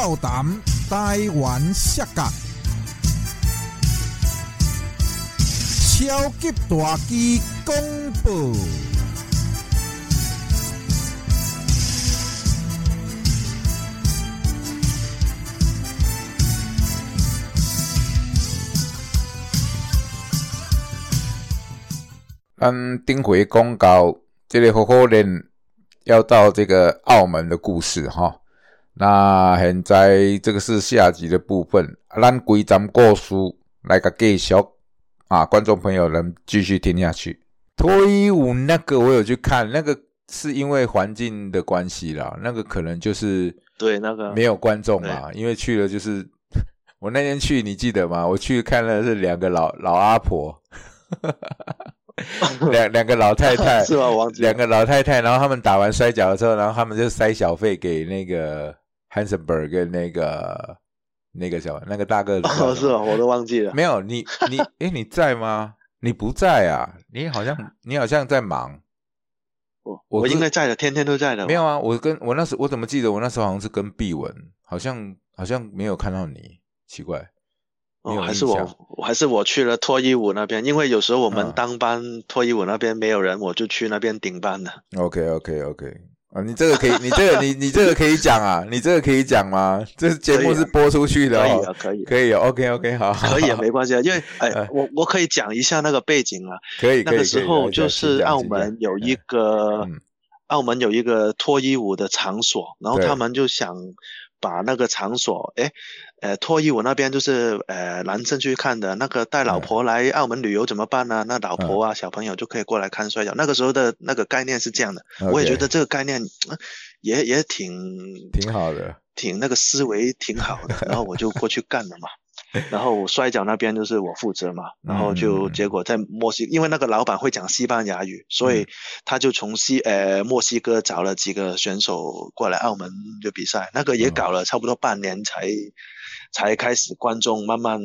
跳谈台湾摔角，超级大机公布。嗯，丁回公告，这里好好练，要到这个澳门的故事哈。那现在这个是下集的部分，咱规章故事来个继续啊，观众朋友能继续听下去。脱衣舞那个我有去看，那个是因为环境的关系啦，那个可能就是对那个没有观众嘛，因为去了就是 我那天去，你记得吗？我去看了是两个老老阿婆。两两个老太太 是两个老太太，然后他们打完摔跤之后，然后他们就塞小费给那个 Hansenberg 跟那个那个小那个大个子。哦，是吗？我都忘记了。没有你你哎，你在吗？你不在啊？你好像你好像在忙。我我应该在的，天天都在的。没有啊，我跟我那时我怎么记得我那时候好像是跟碧文，好像好像没有看到你，奇怪。哦，还是我，还是我去了脱衣舞那边，因为有时候我们当班脱衣舞那边没有人，我就去那边顶班的。OK OK OK，啊，你这个可以，你这个你你这个可以讲啊，你这个可以讲吗？这节目是播出去的，可以啊，可以，可以，OK OK，好，可以啊，没关系啊，因为哎，我我可以讲一下那个背景啊，可以，那个时候就是澳门有一个，澳门有一个脱衣舞的场所，然后他们就想把那个场所，哎。呃，脱衣舞那边就是呃，男生去看的那个带老婆来澳门旅游怎么办呢？那老婆啊，小朋友就可以过来看摔跤。那个时候的那个概念是这样的，我也觉得这个概念 也也挺挺好的，挺那个思维挺好的。然后我就过去干了嘛。然后摔跤那边就是我负责嘛，然后就结果在墨西，因为那个老板会讲西班牙语，所以他就从西呃墨西哥找了几个选手过来澳门就比赛，那个也搞了差不多半年才才开始观众慢慢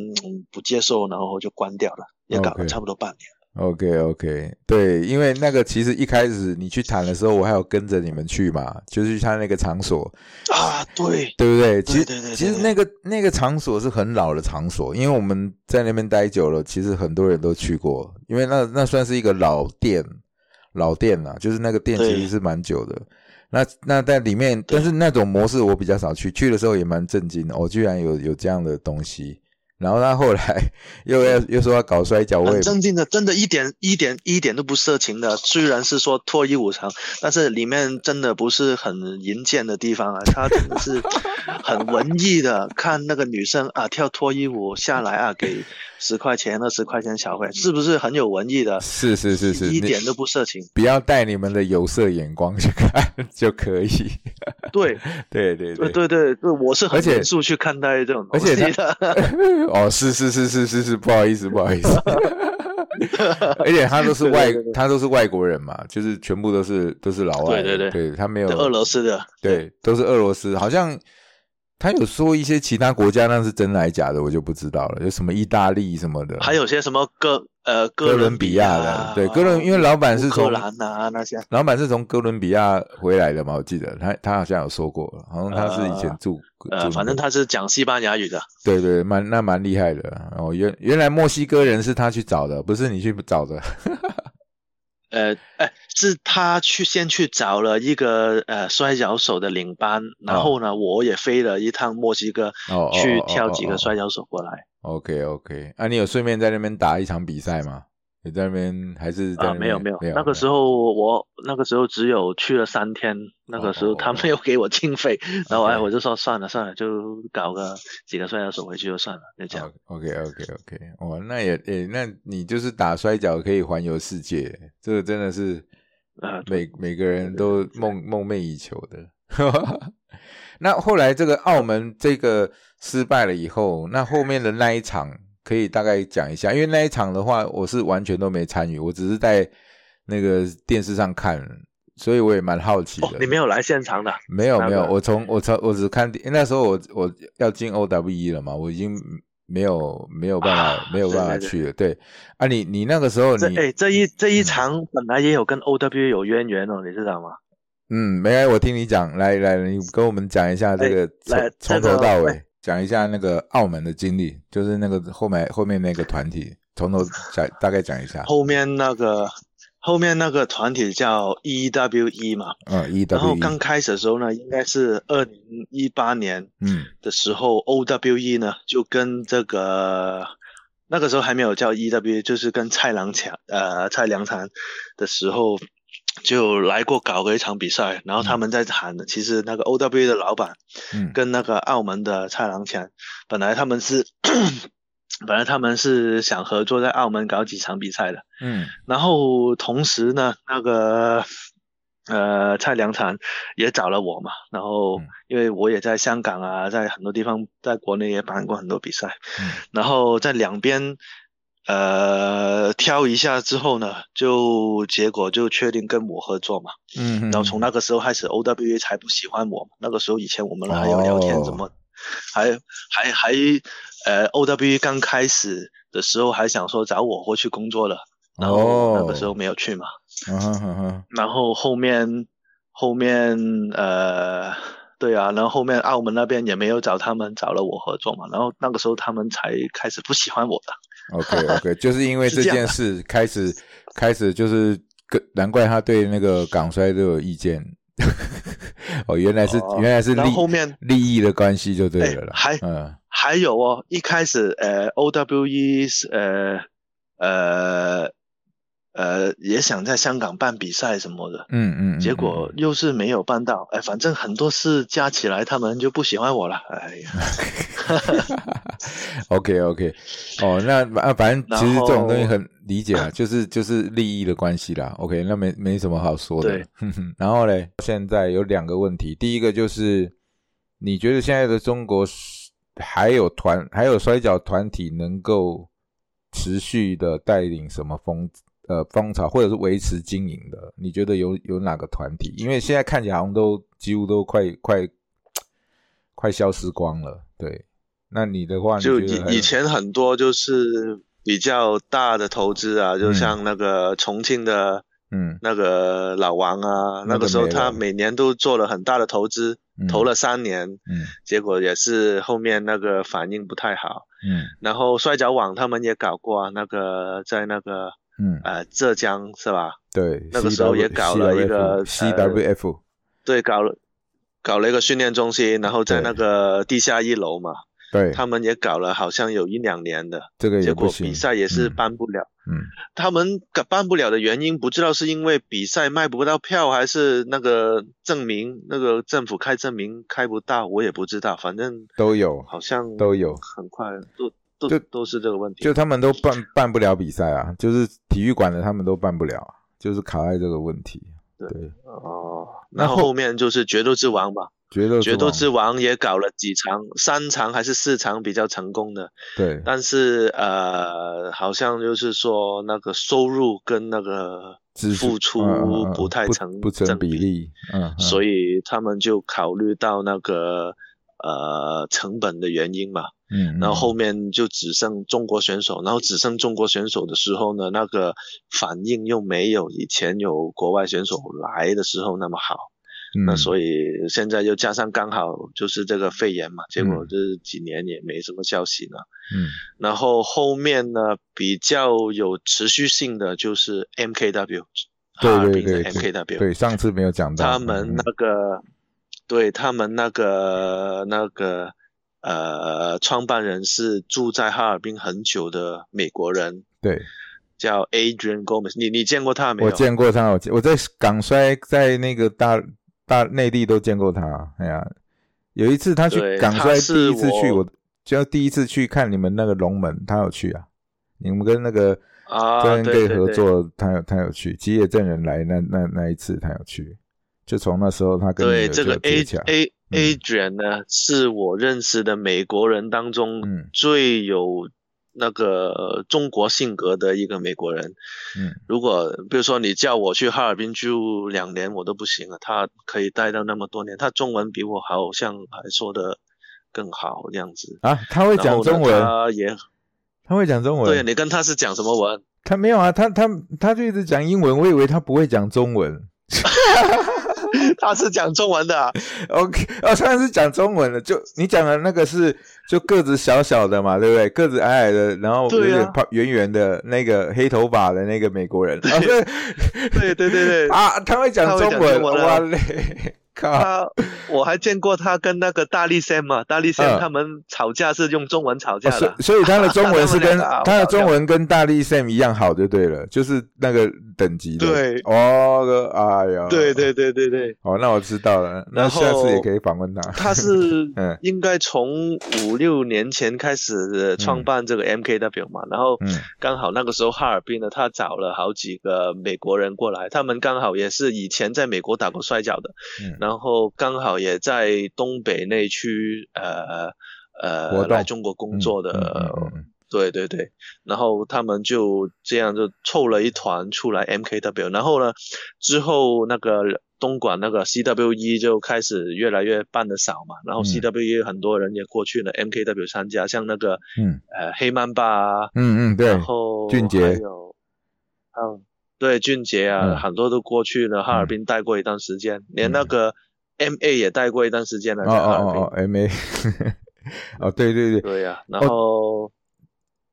不接受，然后就关掉了，也搞了差不多半年。OK OK，对，因为那个其实一开始你去谈的时候，我还有跟着你们去嘛，就是去他那个场所啊，对，对不对？其实其实那个那个场所是很老的场所，因为我们在那边待久了，其实很多人都去过，因为那那算是一个老店，老店呐，就是那个店其实是蛮久的。那那在里面，但是那种模式我比较少去，去的时候也蛮震惊的，我居然有有这样的东西。然后他后来又要 又说要搞摔跤，很正经的，真的一点一点一点都不色情的。虽然是说脱衣舞场，但是里面真的不是很淫贱的地方啊，他真的是 很文艺的。看那个女生啊跳脱衣舞下来啊，给十块钱二十块钱小费，是不是很有文艺的？是是是是，一点都不色情。不要带你们的有色眼光去看就可以。对对对对对对对，我是很严肃去看待这种东西的。哦，是是是是是是，不好意思不好意思，而且他都是外，他都是外国人嘛，就是全部都是都是老外，对对对，他没有俄罗斯的，对，都是俄罗斯，好像他有说一些其他国家那是真来假的，我就不知道了，有什么意大利什么的，还有些什么哥。呃，哥伦比亚的，对，哥伦，因为老板是从兰啊那些，老板是从哥伦比亚回来的嘛，我记得他他好像有说过，好像他是以前住，呃，反正他是讲西班牙语的，对对，蛮那蛮厉害的哦，原原来墨西哥人是他去找的，不是你去找的。呃，哎，是他去先去找了一个呃摔跤手的领班，然后呢，我也飞了一趟墨西哥，去挑几个摔跤手过来。OK OK，啊，你有顺便在那边打一场比赛吗？你在那边还是啊？没有没有，那个时候我那个时候只有去了三天，那个时候他没有给我经费，然后哎我就说算了算了，就搞个几个摔跤手回去就算了，就这样。OK OK OK，哦，那也诶，那你就是打摔跤可以环游世界，这个真的是啊每每个人都梦梦寐以求的。那后来这个澳门这个失败了以后，那后面的那一场。可以大概讲一下，因为那一场的话，我是完全都没参与，我只是在那个电视上看，所以我也蛮好奇的。你没有来现场的？没有没有，我从我从我只看那时候我我要进 O W E 了嘛，我已经没有没有办法没有办法去了。对啊，你你那个时候你哎这一这一场本来也有跟 O W E 有渊源哦，你知道吗？嗯，没来，我听你讲，来来，你跟我们讲一下这个从从头这个到尾讲一下那个澳门的经历，就是那个后面后面那个团体，从头讲大概讲一下。后面那个后面那个团体叫 EWE 嘛，嗯，E 然后刚 E，开始的时候呢，应该是二零一八年嗯的时候，OWE 呢就跟这个那个时候还没有叫 EWE，就是跟蔡良强呃蔡良强的时候就来过搞过一场比赛，然后他们在谈的，其实那个 OWE 的老板嗯。跟那个澳门的蔡良强，本来他们是本来他们是想合作在澳门搞几场比赛的，嗯。然后同时呢，那个呃蔡良强也找了我嘛，然后嗯因为我也在香港啊，在很多地方，在国内也办过很多比赛，嗯。然后在两边呃挑一下之后呢，就结果就确定跟我合作嘛，嗯，然后从那个时候开始，OWA 才不喜欢我嘛，那个时候以前我们还有聊天哦什么，还还还呃 OWA 刚开始的时候还想说找我过去工作了。然后那个时候没有去嘛，嗯哼哼哼，然后后面后面呃，对啊，然后后面澳门那边也没有找他们，找了我合作嘛，然后那个时候他们才开始不喜欢我的。OK OK，就是因为这件事开始开始就是跟难怪他对那个港衰都有意见。哦，原来是、哦原来是利然后后面利益的关系就对了啦。哎还嗯还有哦，一开始呃 OWE 是呃呃呃也想在香港办比赛什么的，嗯嗯，嗯结果又是没有办到，哎，反正很多事加起来，他们就不喜欢我了，哎呀。OK OK，哦，那啊，反正其实这种东西很理解啊，就是就是利益的关系啦。OK，那没没什么好说的。然后嘞，现在有两个问题，第一个就是你觉得现在的中国是还有团还有摔跤团体能够持续的带领什么风呃风潮，或者是维持经营的？你觉得有有哪个团体？因为现在看起来好像都几乎都快快快消失光了。对，那你的话，就以以前很多就是比较大的投资啊，就嗯像那个重庆的嗯那个老王啊，那个时候他每年都做了很大的投资，嗯投了三年，嗯。结果也是后面那个反应不太好。嗯。然后摔跤网他们也搞过啊，那个在那个嗯，呃浙江是吧？对，那个时候也搞了一个 CWF，对，搞了搞了一个训练中心，然后在那个地下一楼嘛，对，他们也搞了好像有一两年的。这个也结果比赛也是嗯。办不了。嗯他们办办不了的原因，不知道是因为比赛卖不到票，还是那个证明那个政府开证明开不到，我也不知道。反正都有好像都有，很快都都就都是这个问题。就他们都办办不了比赛啊，就是体育馆的他们都办不了啊，就是卡在这个问题。对对，哦，那后面就是决斗之王吧，决斗决斗之之王也搞了几场，三场还是四场比较成功的，对。但是呃，好像就是说那个收入跟那个支付出不太成不成正比。例，嗯，嗯。所以他们就考虑到那个呃成本的原因嘛，嗯，然后后面就只剩中国选手，然后只剩中国选手的时候呢，那个反应又没有以前有国外选手来的时候那么好，那所以现在又加上刚好就是这个肺炎嘛，结果嗯这几年也没什么消息了。嗯然后后面呢比较有持续性的就是尔滨的对对对 MKW，对，上次没有讲到他们那个，对他们那个那个呃，创办人是住在哈尔滨很久的美国人，对，叫 Adrian Gomez。你你见过他没有？我见过他，我我在港摔在那个大大内地都见过他。哎呀，有一次他去港摔，他是第一次去我我就第一次去看你们那个龙门，他有去啊。你们跟那个啊，跟对对对合作，他有他有去，吉野证人来那那那一次他有去，就从那时候他跟你对这个就 A A 嗯 Adrian 呢，是我认识的美国人当中嗯最有那个中国性格的一个美国人。嗯如果比如说你叫我去哈尔滨住两年，我都不行啊。他可以待到那么多年，他中文比我好像还说的更好这样子。啊，他会讲中文，他也他会讲中文。对你跟他是讲什么文？他没有啊，他他他就一直讲英文，我以为他不会讲中文。他是讲中文的。OK，哦，他是讲中文的。就你讲的那个是就个子小小的嘛，对不对？个子矮矮的，然后有点胖圆圆的那个黑头发的那个美国人。对对对对对 啊，他会讲中文，哇嘞！他我还见过他跟那个大力 Sam 嘛，大力 Sam 他们吵架是用中文吵架的，所以他的中文是跟 他的中文跟大力 Sam 一样好就对了，就是那个等级的。对，哦，哎呀，对对对对对，哦，那我知道了，那下次也可以访问他。他是 应该从五六年前开始创办这个 MKW 嘛，然后刚好那个时候哈尔滨呢，他找了好几个美国人过来，他们刚好也是以前在美国打过摔跤的。然后刚好也在东北那区，呃呃，来中国工作的，对对对。然后他们就这样就凑了一团出来 MKW。然后呢，之后那个东莞那个 CWE 就开始越来越办的少嘛。然后 CWE 很多人也过去了 MKW 参加，像那个，嗯，呃，黑曼巴，嗯嗯，对，然后俊杰，还有，嗯。对俊杰啊，很多都过去了，哈尔滨待过一段时间，连那个 M A 也待过一段时间了，在哈尔滨。哦哦哦，M A，哦对对对。对呀，然后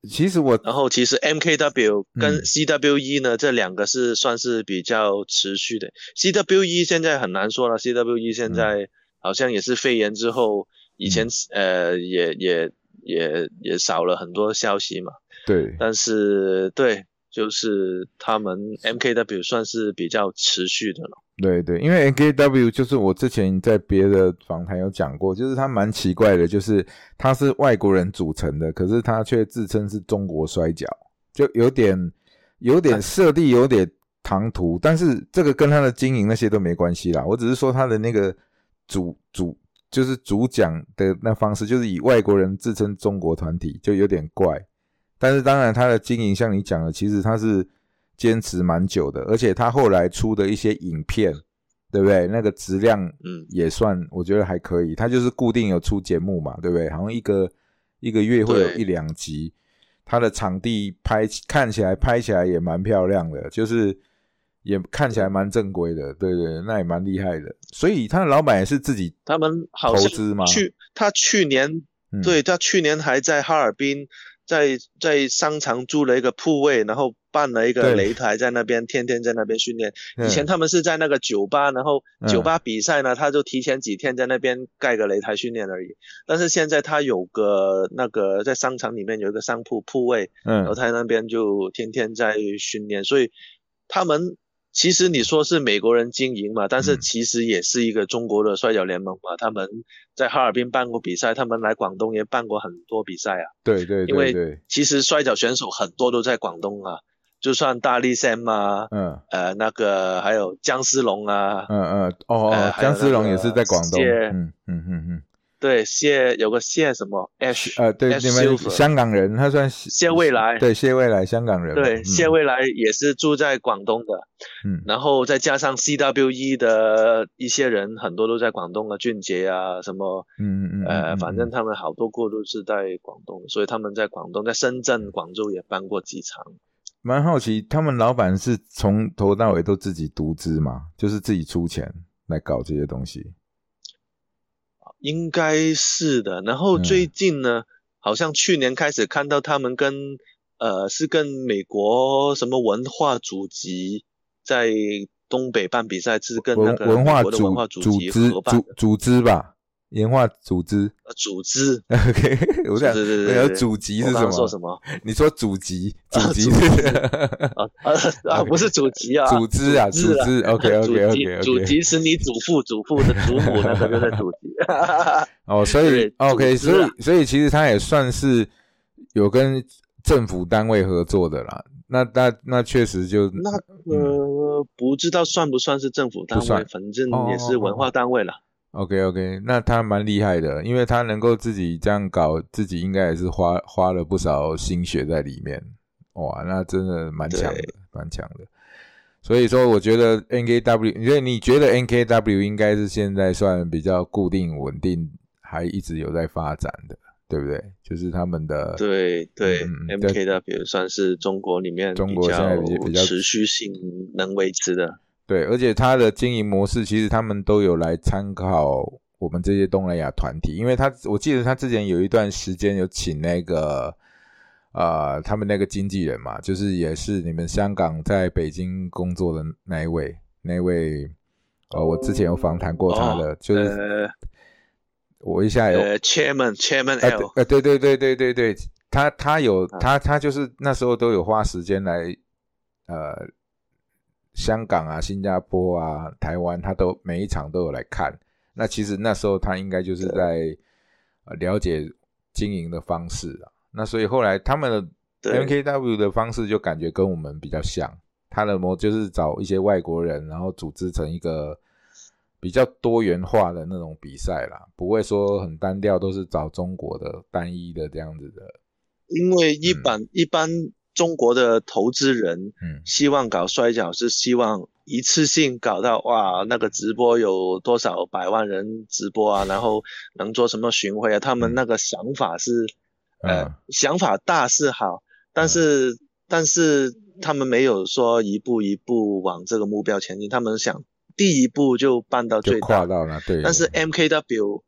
其实我，然后其实 M K W 跟 C W E 呢，这两个是算是比较持续的。C W E 现在很难说了，C W E 现在好像也是肺炎之后，以前呃也也也也少了很多消息嘛。对。但是对。就是他们 MKW 算是比较持续的了。对对，因为 MKW 就是我之前在别的访谈有讲过，就是他蛮奇怪的，就是他是外国人组成的，可是他却自称是中国摔跤，就有点有点设立有点唐突。但是这个跟他的经营那些都没关系啦，我只是说他的那个主主就是主讲的那方式，就是以外国人自称中国团体，就有点怪。但是当然，他的经营像你讲的，其实他是坚持蛮久的，而且他后来出的一些影片，对不对？那个质量，嗯，也算我觉得还可以。他就是固定有出节目嘛，对不对？好像一个一个月会有一两集。他的场地拍看起来拍起来也蛮漂亮的，就是也看起来蛮正规的，对对，那也蛮厉害的。所以他的老板也是自己他们投资吗？去他去年，对他去年还在哈尔滨。在在商场租了一个铺位，然后办了一个擂台在那边，天天在那边训练。以前他们是在那个酒吧，然后酒吧比赛呢，他就提前几天在那边盖个擂台训练而已。但是现在他有个那个在商场里面有一个商铺铺位，然后他那边就天天在训练，所以他们。其实你说是美国人经营嘛，但是其实也是一个中国的摔跤联盟嘛。他们在哈尔滨办过比赛，他们来广东也办过很多比赛啊。对对对，因为其实摔跤选手很多都在广东啊，就算大力 Sam 啊，嗯，呃，那个还有姜思龙啊，嗯嗯，哦哦，姜思龙也是在广东，嗯嗯嗯嗯。对谢有个谢什么 H 呃对你们香港人他算谢未来对谢未来香港人对谢未来也是住在广东的嗯。然后再加上 CWE 的一些人很多都在广东啊俊杰啊什么嗯嗯嗯呃反正他们好多过都是在广东所以他们在广东在深圳广州也办过几场。蛮好奇他们老板是从头到尾都自己独资嘛就是自己出钱来搞这些东西。应该是的，然后最近呢，好像去年开始看到他们跟呃是跟美国什么文化组织在东北办比赛，是跟那个文化组文化组织组组织吧。演化组织，组织，OK，我想，对对对，祖籍是什么？说什么？你说祖籍，祖籍是，啊啊，不是祖籍啊，组织啊，组织，OK OK OK，祖籍是你祖父祖父的祖母那个就是祖籍。哦，所以 OK，所以所以其实他也算是有跟政府单位合作的啦。那那那确实就那呃不知道算不算是政府单位，反正也是文化单位了。OK OK，那他蛮厉害的，因为他能够自己这样搞，自己应该也是花花了不少心血在里面。哇，那真的蛮强的，蛮强的。所以说，我觉得 NKW，因为你觉得 NKW 应该是现在算比较固定稳定，还一直有在发展的，对不对？就是他们的对对，MKW 算是中国里面中国现在比较持续性能维持的。对，而且他的经营模式其实他们都有来参考我们这些东南亚团体，因为他我记得他之前有一段时间有请那个呃他们那个经纪人嘛，就是也是你们香港在北京工作的那一位，那位呃我之前有访谈过他的，就是呃我一下有呃，Chairman Chairman 哎 L，对呃对对对对对对，他他有啊。他他就是那时候都有花时间来呃香港啊、新加坡啊、台湾，他都每一场都有来看。那其实那时候他应该就是在呃了解经营的方式啊。那所以后来他们的对 MKW 的方式就感觉跟我们比较像，他的模就是找一些外国人，然后组织成一个比较多元化的那种比赛啦，不会说很单调，都是找中国的单一的这样子的。因为一般、一般中国的投资人嗯希望搞摔跤，是希望一次性搞到哇，那个直播有多少百万人直播啊，然后能做什么巡回啊？他们那个想法是，呃，嗯想法大是好，但是、但是他们没有说一步一步往这个目标前进，他们想第一步就办到最大。跨到了，对。但是 MKW，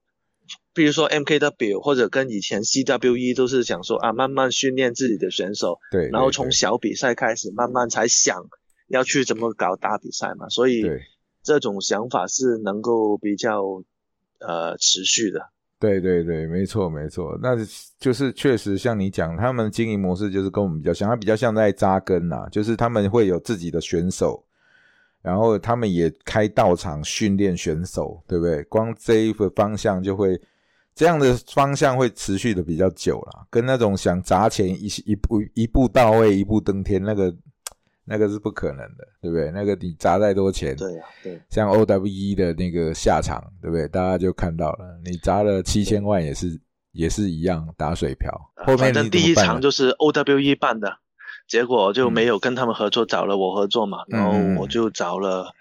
比如说 MKW 或者跟以前 CWE 都是想说啊，慢慢训练自己的选手，对，然后从小比赛开始，慢慢才想要去怎么搞大比赛嘛。所以对这种想法是能够比较呃持续的。对对对，没错没错，那就是确实像你讲，他们经营模式就是跟我们比较像，他比较像在扎根呐、就是他们会有自己的选手，然后他们也开道场训练选手，对不对？光这一个方向就会这样的方向会持续的比较久啦，跟那种想砸钱一一步一步到位一步登天那个那个是不可能的，对不对？那个你砸再多钱，对呀、对，像 OWE 的那个下场，对不对？大家就看到了，你砸了七千万也是也是一样打水漂。后面的第一场就是 OWE 办的，结果就嗯没有跟他们合作，找了我合作嘛，然后我就找了。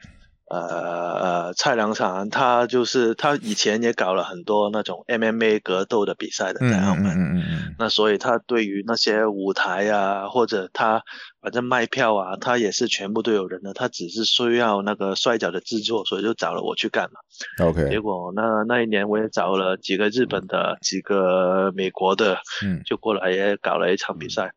呃呃，蔡良场他就是他以前也搞了很多那种 MMA 格斗的比赛的嗯在澳门，嗯嗯嗯嗯那所以他对于那些舞台啊，或者他反正卖票啊，他也是全部都有人的，他只是需要那个摔跤的制作，所以就找了我去干嘛。嗯，OK，结果那那一年我也找了几个日本的、几个美国的，嗯，就过来也搞了一场比赛。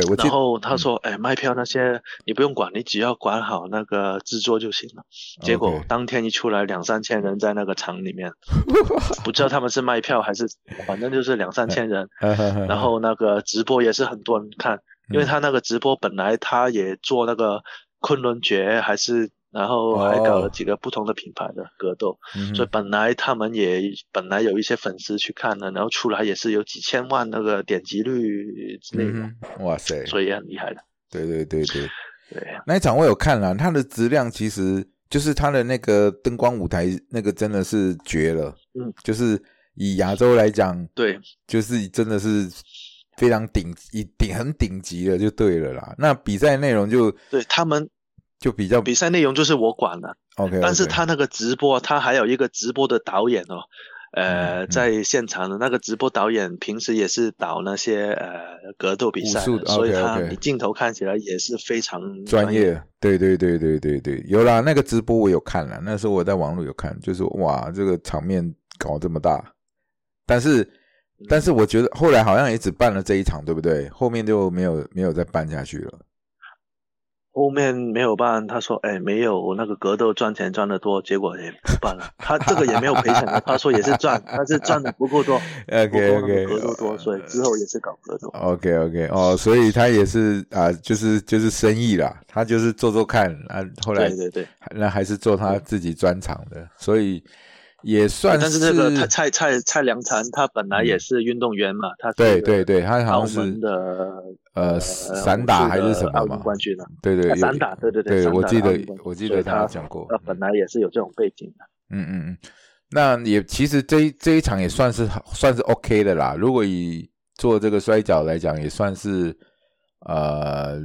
对我，然后他说：“哎，卖票那些你不用管，你只要管好那个制作就行了。”结果当天一出来，两三千人在那个场里面，不知道他们是卖票还是，反正就是两三千人。然然后那个直播也是很多人看，因为嗯他那个直播本来他也做那个昆仑决，还是然后还搞哦。了几个不同的品牌的格斗，嗯所以本来他们也本来有一些粉丝去看的，然后出来也是有几千万那个点击率之类的，嗯哇塞，所以也很厉害的。对对对对，对，那一场我有看了，它的质量其实就是它的那个灯光舞台那个真的是绝了，嗯，就是以亚洲来讲，对，就是真的是非常顶一顶很顶级的就对了啦。那比赛内容就对他们就比较比赛内容就是我管了，OK，但是他那个直播，他还有一个直播的导演哦，呃，在现场的那个直播导演平时也是导那些呃格斗比赛的所以他你镜头看起来也是非常专业。对对对对对对，有啦，那个直播我有看了，那时候我在网络有看，就是哇，这个场面搞这么大，但是嗯但是我觉得后来好像也只办了这一场，对不对？后面就没有没有再办下去了。后面没有办，他说，哎，没有那个格斗赚钱赚得多，结果也不办了。他这个也没有赔钱的，他说也是赚，但是赚的不够多，不 OK 够那个 OK 格斗多，所以之后也是搞格斗。OK OK 哦，所以他也是啊，就是就是生意啦，他就是做做看啊，后来对对对，那还是做他自己专长的，所所以也算但是这个他蔡蔡蔡良禅，他本来也是运动员嘛，他对对对，他好像是呃散打还是什么？冠军啊。对对，有啊散打对对对对，我记得我记得他讲过，他本来也是有这种背景的。嗯嗯嗯，那也其实这一这一场也算是算是 OK 的啦。如果以做这个摔跤来讲，也算是呃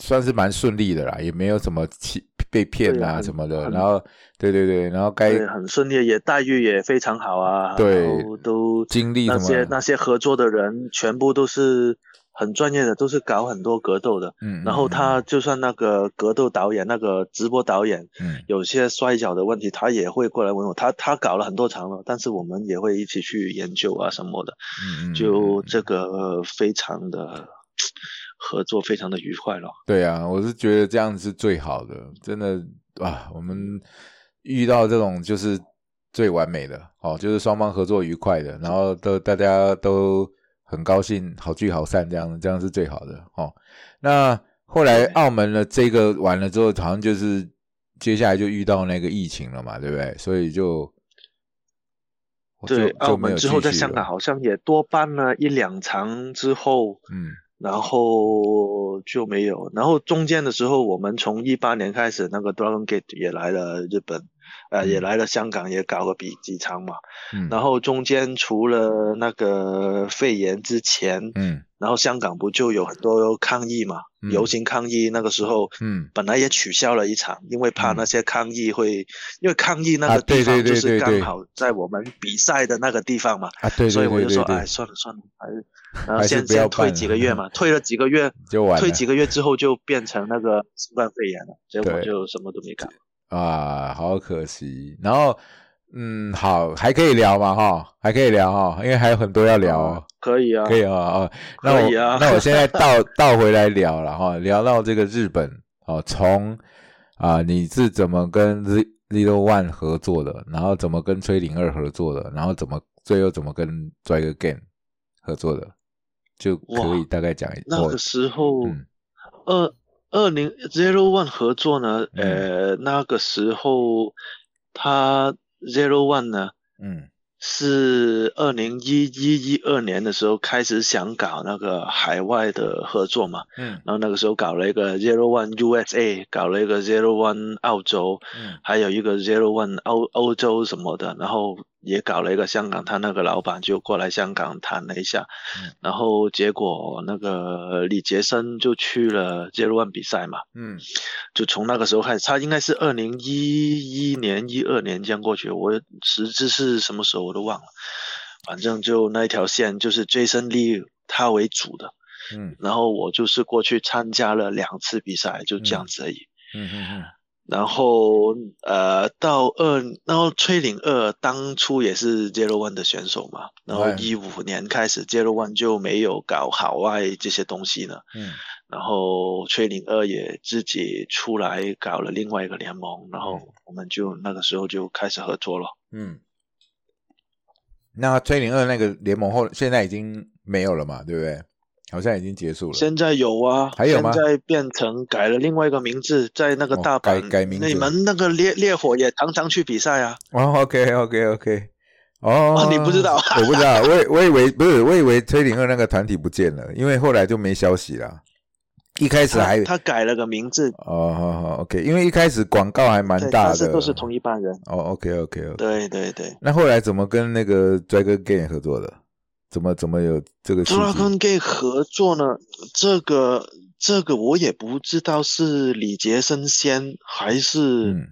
算是蛮顺利的啦，也没有什么欺被骗对啊什么的。然后对对对，然后该对，很顺利，也待遇也非常好啊。对都经历那些那些合作的人全部都是很专业的，都是搞很多格斗的。嗯，然后他就算那个格斗导演、那个直播导演，嗯有些摔跤的问题，他也会过来问我。他他搞了很多场了，但是我们也会一起去研究啊什么的，嗯嗯，就这个非常的合作，非常的愉快了。对啊，我是觉得这样是最好的，真的啊，我们遇到这种就是最完美的哦，就是双方合作愉快的，然后都大家都很高兴，好聚好散，这样这样是最好的哦。那后来澳门的这个完了之后，好像就是接下来就遇到那个疫情了嘛，对不对？所以就对，澳门之后在香港好像也多办了一两场之后，嗯然后就没有。然后中间的时候，我们从一八年开始，那个 Dragon Gate 也来了日本，呃，嗯也来了香港，也搞个比几场嘛。嗯，然后中间除了那个肺炎之前，嗯然后香港不就有很多抗议嘛，嗯游行抗议。那个时候嗯本来也取消了一场，因为怕嗯那些抗议会，因为抗议那啊个地方对对对就是对对刚好在我们比赛的那个地方嘛。啊，对所以我就说，对对对对哎，，算了算了，还是，然后先先退几个月嘛，退了几个月，就完了退几个月之后就变成那个新冠肺炎了，结果对就什么都没干。啊，好可惜。然后，嗯，好，还可以聊嘛，哈，还可以聊哈，因为还有很多要聊哦。可以啊，可以啊，哦，那我可以啊那我现在 倒倒回来聊了哈，聊到这个日本哦，从啊你是怎么跟 Z Zero One 合作的，然后怎么跟崔零二合作的，然后怎么最后怎么跟 Dragon Game 合作的，就可以大概讲一下那个时候嗯二二零 Zero One 合作呢，嗯呃，那个时候他 Zero One 呢嗯是二零一一一二年的时候开始想搞那个海外的合作嘛，嗯然后那个时候搞了一个 Zero One USA，搞了一个 Zero One 澳洲，嗯还有一个 Zero One 欧欧洲什么的，然后也搞了一个香港，他那个老板就过来香港谈了一下，嗯。然后结果那个李杰森就去了 Zero One 比赛嘛，嗯。就从那个时候开始，他应该是二零一一年、一二年这样过去，我实质是什么时候我都忘了，反正就那一条线就是 Jason Lee 他为主的，嗯。然后我就是过去参加了两次比赛，就这样子而已。嗯嗯嗯然后呃，到二，然后崔岭二当初也是 Zero One 的选手嘛，然后哎一五年开始 Zero One 就没有搞海外这些东西了，嗯然后崔岭二也自己出来搞了另外一个联盟，然后我们就那个时候就开始合作了。嗯。那崔零二那个联盟后现在已经没有了嘛，对不对？好像已经结束了。现在有啊，还有吗现在变成改了另外一个名字，在那个哦大阪，改改名字你们那个烈烈火也常常去比赛啊。哦，OK OK OK，哦哦你不知道我不知道，我以我以为不是，我以为崔零二那个团体不见了，因为后来就没消息了。一开始还他他改了个名字，哦，好好 OK，因为一开始广告还蛮，大的，但是都是同一班人。哦，OK OK OK，对对对那后来怎么跟那个 Dragon Game 合作的？怎么怎么有这个契机？，Dragon Gate 合作呢？这个这个我也不知道是李杰森先还是嗯。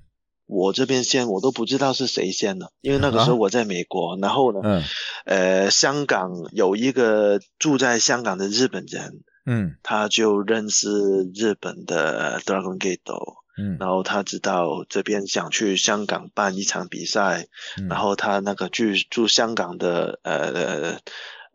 我这边先，我都不知道是谁先的，因为那个时候我在美国，然后呢，嗯。呃，香港有一个住在香港的日本人，嗯。他就认识日本的 Dragon Gate，嗯然后他知道这边想去香港办一场比赛，嗯，然后他那个住住香港的呃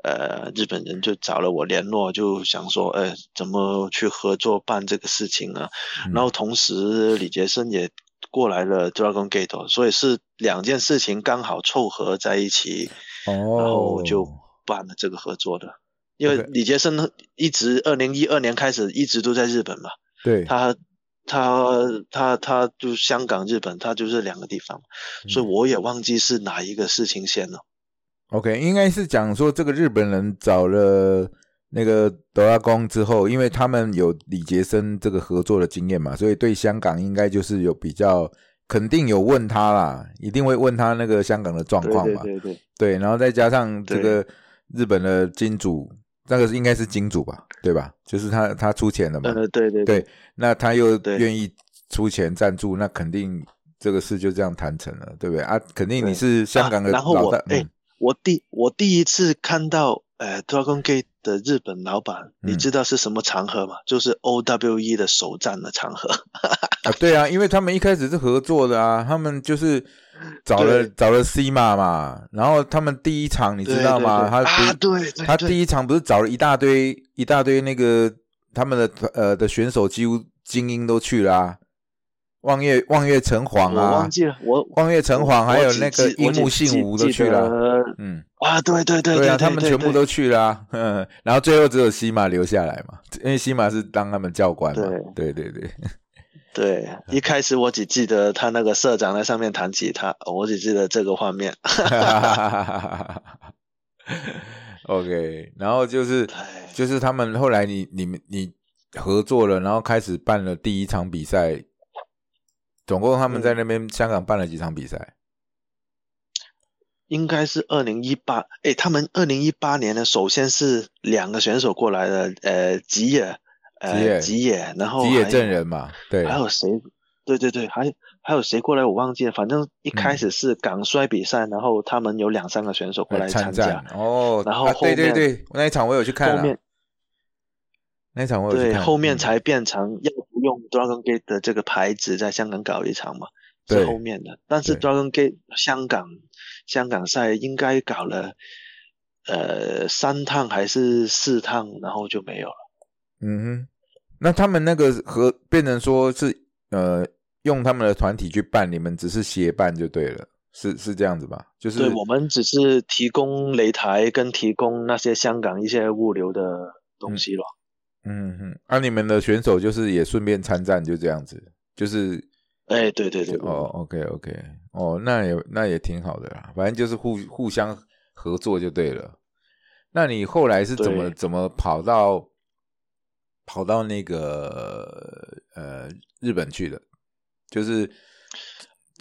呃日本人就找了我联络，就想说，呃，怎么去合作办这个事情呢？嗯然后同时李杰森也过来了 Dragon Gate，所以是两件事情刚好凑合在一起，哦，然后就办了这个合作的。因为李杰森一直二零一二年开始一直都在日本嘛，对，他他他他就香港、日本，他就是两个地方，所以嗯。我也忘记是哪一个事情先了。OK，应该是讲说这个日本人找了那个德拉宫之后，因为他们有李杰森这个合作的经验嘛，所以对香港应该就是有比较肯定有问他啦，一定会问他那个香港的状况嘛，对对对，对，然后再加上这个日本的金主，那个应该是金主吧，对吧？就是他他出钱了嘛，呃，对对对，那他又愿意出钱赞助，那肯定这个事就这样谈成了，对不对啊？肯定你是香港的啊然后我哎嗯我第我第一次看到呃 Dragon Gate 的日本老板，你知道是什么场合吗？就是 OWE 的首战的场合。啊，对啊，因为他们一开始是合作的啊，他们就是找了找了 C 马嘛，然后他们第一场你知道吗？他啊，对，他第一场不是找了一大堆一大堆那个他们的呃的选手，几乎精英都去了啊。望月望月城隍啊，我忘记了，我望月城隍还有那个樱木信吾都去了，嗯。啊，对对对对啊，他们全部都去了，嗯，然后最后只有西马留下来嘛，因为西马是当他们教官嘛，对。对对对，一开始我只记得他那个社长在上面弹吉他，我只记得这个画面，OK，然后就是就是他们后来你你们你合作了，然后开始办了第一场比赛。总共他们在那边香港办了几场比赛？应该是二零一八。哎，他们二零一八年呢，首先是两个选手过来的，呃，吉野，呃，吉野，然后吉野证人嘛，对，还有谁？对对对，还还有谁过来？我忘记了。反正一开始是港摔比赛，然后他们有两三个选手过来参加。哦，然后对对对，那一场我有去看。后面那场我有对，后面才变成要不。用 Dragon Gate 的这个牌子在香港搞一场嘛，是后面的。但是 Dragon Gate 香港香港赛应该搞了呃三趟还是四趟，然后就没有了。嗯哼，那他们那个和变成说是呃用他们的团体去办，你们只是协办就对了，是是这样子吧？就是对我们只是提供擂台跟提供那些香港一些物流的东西了。嗯哼，那你们的选手就是也顺便参战，就这样子，就是，哎，对对对，哦，OK OK，哦，那也那也挺好的啦，反正就是互互相合作就对了。那你后来是怎么怎么跑到跑到那个呃日本去的？就是，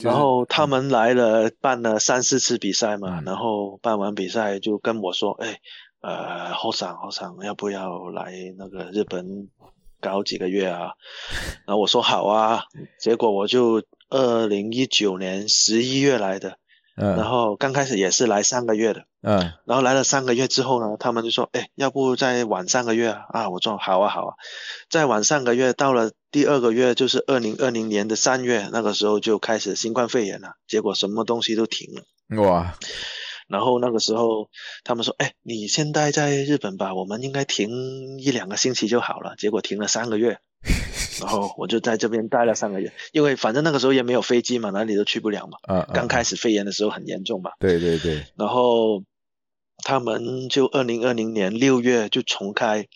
然后他们来了，办了三四次比赛嘛，然后办完比赛就跟我说，哎。呃，后场后场，要不要来那个日本搞几个月啊？然后我说好啊，结果我就二零一九年十一月来的，嗯，然后刚开始也是来三个月的，嗯，然后来了三个月之后呢，他们就说，哎，要不再晚三个月啊？啊，我说好啊好啊，再晚三个月，到了第二个月就是二零二零年的三月，那个时候就开始新冠肺炎了，结果什么东西都停了，哇。然后那个时候，他们说：“哎，你先待在日本吧，我们应该停一两个星期就好了。”结果停了三个月，然后我就在这边待了三个月，因为反正那个时候也没有飞机嘛，哪里都去不了嘛。啊，刚开始肺炎的时候很严重嘛。对对对。然后他们就二零二零年六月就重开，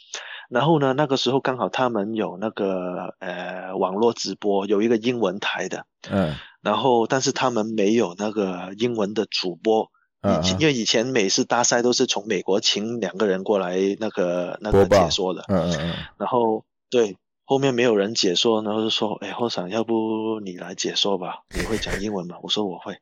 然后呢，那个时候刚好他们有那个呃网络直播，有一个英文台的。嗯。然后，但是他们没有那个英文的主播。以前因为以前每次大赛都是从美国请两个人过来那个那个解说的，嗯嗯嗯，然后对后面没有人解说，然后就说，哎，后场要不你来解说吧？你会讲英文吗？我说我会，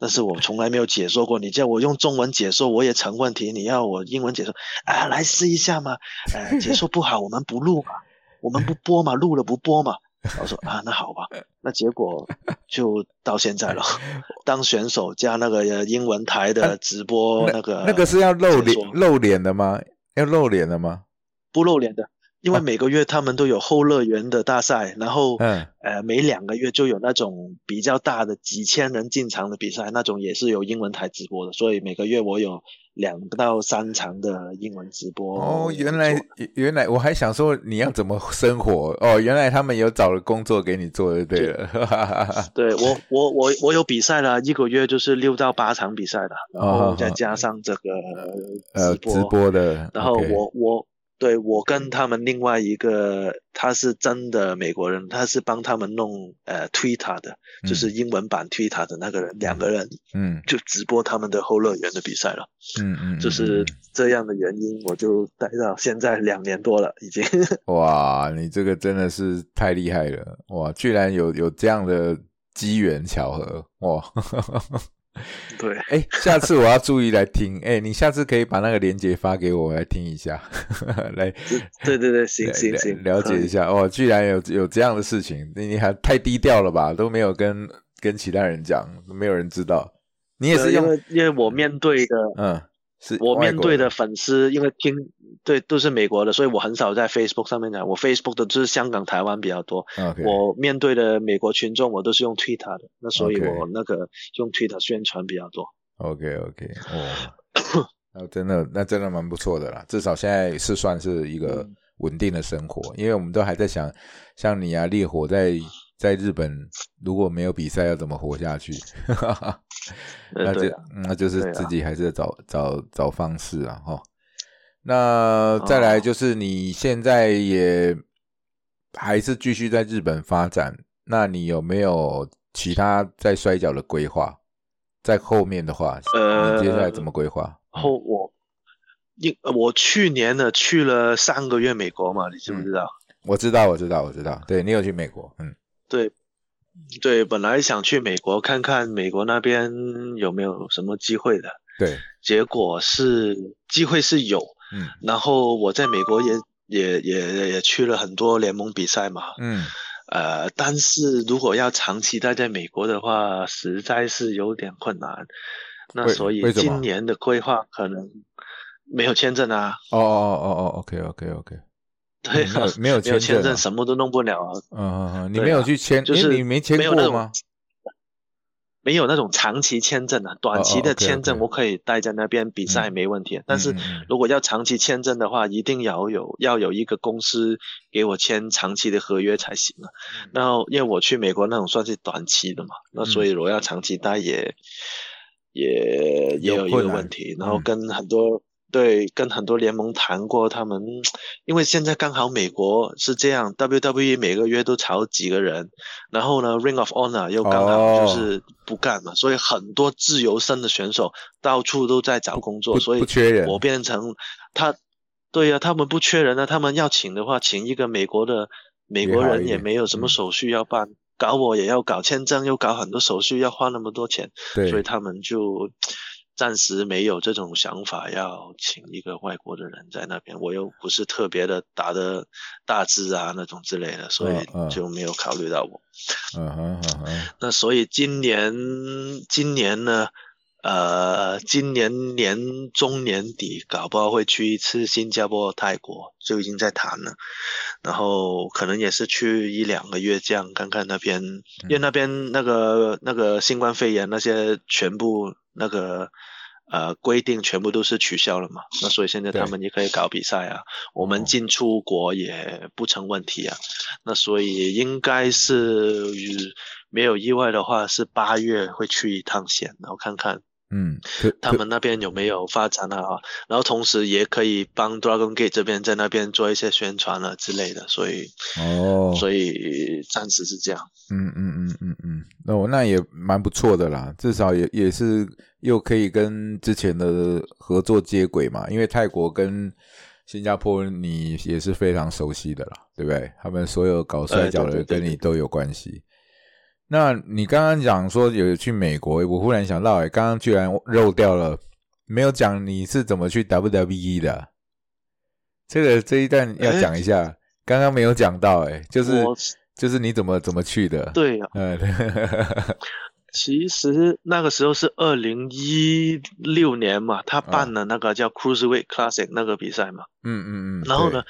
但是我从来没有解说过，你叫我用中文解说我也成问题，你要我英文解说，啊，来试一下嘛，呃，解说不好我们不录嘛，我们不播嘛，录了不播嘛。我说啊，那好吧，那结果就到现在了。当选手加那个英文台的直播，那个那个是要露脸露脸的吗？要露脸的吗？不露脸的。因为每个月他们都有后乐园的大赛，然后呃每两个月就有那种比较大的几千人进场的比赛，那种也是有英文台直播的，所以每个月我有两到三场的英文直播。哦，原来原来我还想说你要怎么生活哦，原来他们有找了工作给你做就对了。对 我我我我有比赛了，一个月就是六到八场比赛了，然后再加上这个呃直播的，然后我我。对我跟他们另外一个，他是真的美国人，他是帮他们弄呃 Twitter 的，就是英文版 Twitter 的那个人，两个人，嗯，就直播他们的后乐园的比赛了，嗯嗯，就是这样的原因，我就待到现在两年多了，已经。哇，你这个真的是太厉害了，哇，居然有有这样的机缘巧合，哇。对，哎，下次我要注意来听。哎，你下次可以把那个链接发给我，来听一下。来，对对对，行行行，了解一下。哦，居然有有这样的事情，你还太低调了吧？都没有跟跟其他人讲，没有人知道。你也是因为因为我面对的，嗯，是我面对的的粉丝，因为听对都是美国的，所以我很少在 Facebook 上面讲。我 Facebook 的就是香港、台湾比较多。我面对的美国群众，我都是用 Twitter 的，那所以我那个用 Twitter 宣传比较多。OK OK 哦，那真的那真的蛮不错的啦，至少现在是算是一个嗯稳定的生活，因为我们都还在想，像你啊，烈火在在日本如果没有比赛要怎么活下去？那就、呃啊嗯那就是自己还是找找找方式啊哈。那再来哦就是你现在也还是继续在日本发展，那你有没有其他在摔跤的规划？在后面的话，呃你接下来怎么规划？后我，因我去年呢去了三个月美国嘛，你知不知道？我知道，我知道，我知道。对你有去美国，嗯，对，对，本来想去美国看看美国那边有没有什么机会的，对，结果是机会是有，嗯。然后我在美国也也也也去了很多联盟比赛嘛，嗯，呃，但是如果要长期待在美国的话，实在是有点困难。那所以今年的规划可能没有签证啊，哦哦哦哦哦，OK OK OK，对啊，没有没有签证，签证啊。什么都弄不了啊，嗯嗯嗯，你没有去签，就是你没签过吗？没有那种长期签证啊，短期哦的签证我可以待在那边比赛嗯。没问题，但是如果要长期签证的话，一定要有要有一个公司给我签长期的合约才行啊。嗯。然后因为我去美国那种算是短期的嘛，那所以我要长期待也也也有一个问题，然后嗯。跟很多。对，跟很多联盟谈过，他们因为现在刚好美国是这样，WWE 每个月都炒几个人，然后呢，Ring of Honor 又刚好就是不干嘛，所以很多自由身的选手到处都在找工作，所以不缺人。我变成他，对呀、他们不缺人啊，他们要请的话，请一个美国的美国人也没有什么嗯。手续要办，搞我也要搞签证，又搞很多手续，要花那么多钱，所以他们就暂时没有这种想法，要请一个外国的人在那边。我又不是特别的打的大字啊那种之类的，所以就没有考虑到我。嗯哼嗯哼，那所以今年今年呢，呃，今年年中年底搞不好会去一次新加坡、泰国，就已经在谈了。然后可能也是去一两个月这样，看看那边，因为那边那个那个新冠肺炎那些全部那个。呃，规定全部都是取消了嘛，那所以现在他们也可以搞比赛啊，我哦们进出国也不成问题啊。那所以应该是没有意外的话，是八月会去一趟线，然后看看嗯，他们那边有没有发展啊，然后同时也可以帮 Dragon Gate 这边在那边做一些宣传了之类的，所以哦，所以暂时是这样。嗯嗯嗯嗯嗯，那我那也蛮不错的啦，至少也也是又可以跟之前的合作接轨嘛，因为泰国跟新加坡你也是非常熟悉的啦，对不对？他们所有搞摔跤的跟你都有关系。那你刚刚讲说有去美国，我忽然想到，哎，刚刚居然漏掉了，没有讲你是怎么去 WWE 的，这个这一段要讲一下，刚刚没有讲到，哎，就是就是你怎么怎么去的？对啊，嗯，其实那个时候是二零一六年嘛，他办了那个叫 Cruiserweight Classic 那个比赛嘛。嗯嗯嗯。然后呢，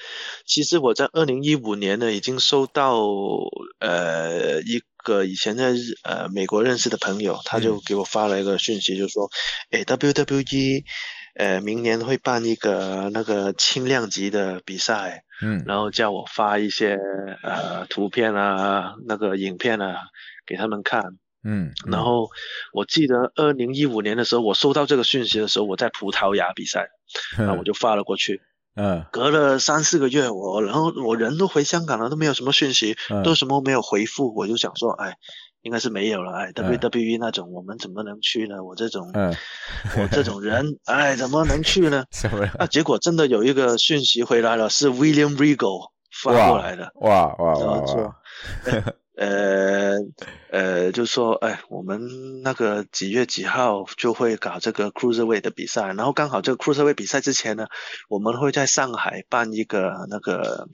其实我在二零一五年呢，已经收到呃一个以前在日呃美国认识的朋友，他就给我发了一个讯息，就说，诶 WWE 呃明年会办一个那个轻量级的比赛，嗯，然后叫我发一些呃图片啊、那个影片啊给他们看。嗯，然后我记得二零一五年的时候，我收到这个讯息的时候，我在葡萄牙比赛，那我就发了过去。嗯隔了三四个月，我然后我人都回香港了，都没有什么讯息，嗯都什么没有回复，我就想说，哎，应该是没有了，哎嗯，WWE 那种我们怎么能去呢？我这种嗯，我这种人，哎，怎么能去呢？那？啊，结果真的有一个讯息回来了，是 William Regal 发过来的，哇哇哇哇！，呃呃，就说哎，我们那个几月几号就会搞这个 Cruiserweight 的比赛，然后刚好这个 Cruiserweight 比赛之前呢，我们会在上海办一个那个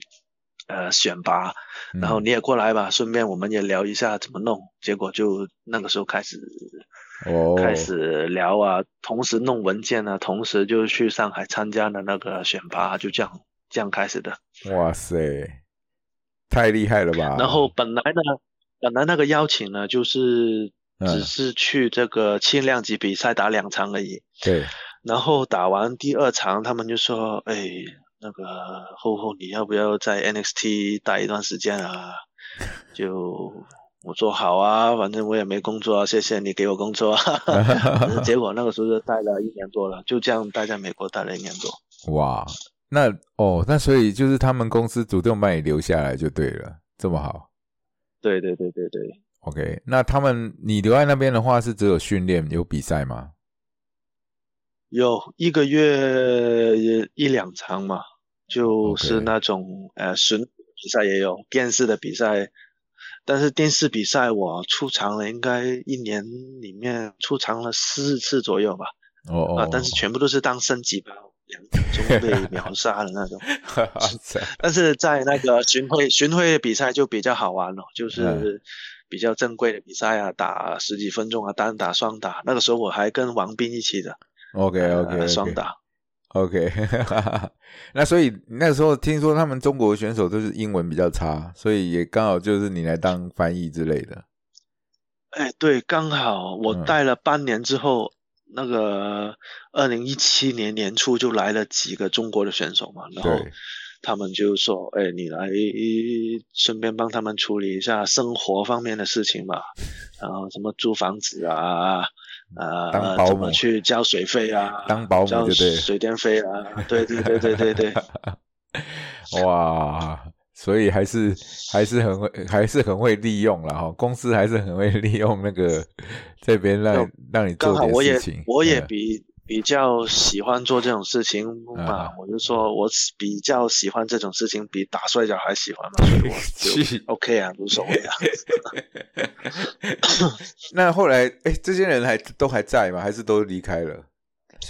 呃选拔，嗯然后你也过来吧，顺便我们也聊一下怎么弄。结果就那个时候开始哦，开始聊啊，同时弄文件啊，同时就去上海参加了那个选拔，就这样这样开始的。哇塞，太厉害了吧！然后本来呢，本来那个邀请呢，就是嗯只是去这个轻量级比赛打两场而已。对，然后打完第二场，他们就说：“哎，那个厚厚，你要不要在 NXT 待一段时间啊？” 就我说好啊，反正我也没工作啊，谢谢你给我工作 结果那个时候就待了一年多了，就这样待在美国待了一年多。哇，那哦，那所以就是他们公司主动把你留下来就对了，这么好。对对对对对，OK，那他们你留在那边的话是只有训练有比赛吗？有一个月一两场嘛，就是那种呃巡比赛也有，电视的比赛。但是电视比赛我出场了，应该一年里面出场了四次左右吧。哦哦，啊，但是全部都是当升级包，两分钟被秒杀的那种。但是在那个巡回巡回比赛就比较好玩了，就是嗯比较正规的比赛啊，打十几分钟啊，单打双打。那个时候我还跟王斌一起的 OK 呃 OK 双打。OK，那所以那时候听说他们中国选手都是英文比较差，所以也刚好就是你来当翻译之类的。哎，对，刚好我嗯带了半年之后，那个二零一七年年初就来了几个中国的选手嘛，然后他们就说：“哎，你来顺便帮他们处理一下生活方面的事情嘛，然后什么租房子啊，啊、怎么去交水费啊，当保姆水电费啊，对对对对对对，哇，所以还是还是很会，还是很会利用了哈。公司还是很会 利用那个这边让让你做点事情。我也嗯比比较喜欢做这种事情嘛，嗯我就说我比较喜欢这种事情，比打摔跤还喜欢嘛，所以我去 就 OK 啊，无所谓啊。那后来，哎，这些人还都还在吗？还是都离开了？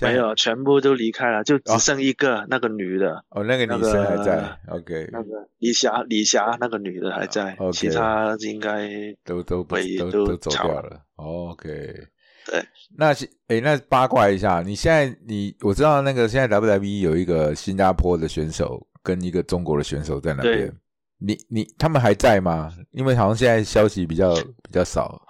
没有，全部都离开了，就哦只剩一个、那个女的，哦，那个女生还在。OK，那个李霞，李霞那个女的还在，啊 OK 其他应该都都都都都走掉了。OK，对。那是哎，那八卦一下，你现在你我知道那个现在 WWE 有一个新加坡的选手跟一个中国的选手在那边，你你他们还在吗？因为好像现在消息比较比较少。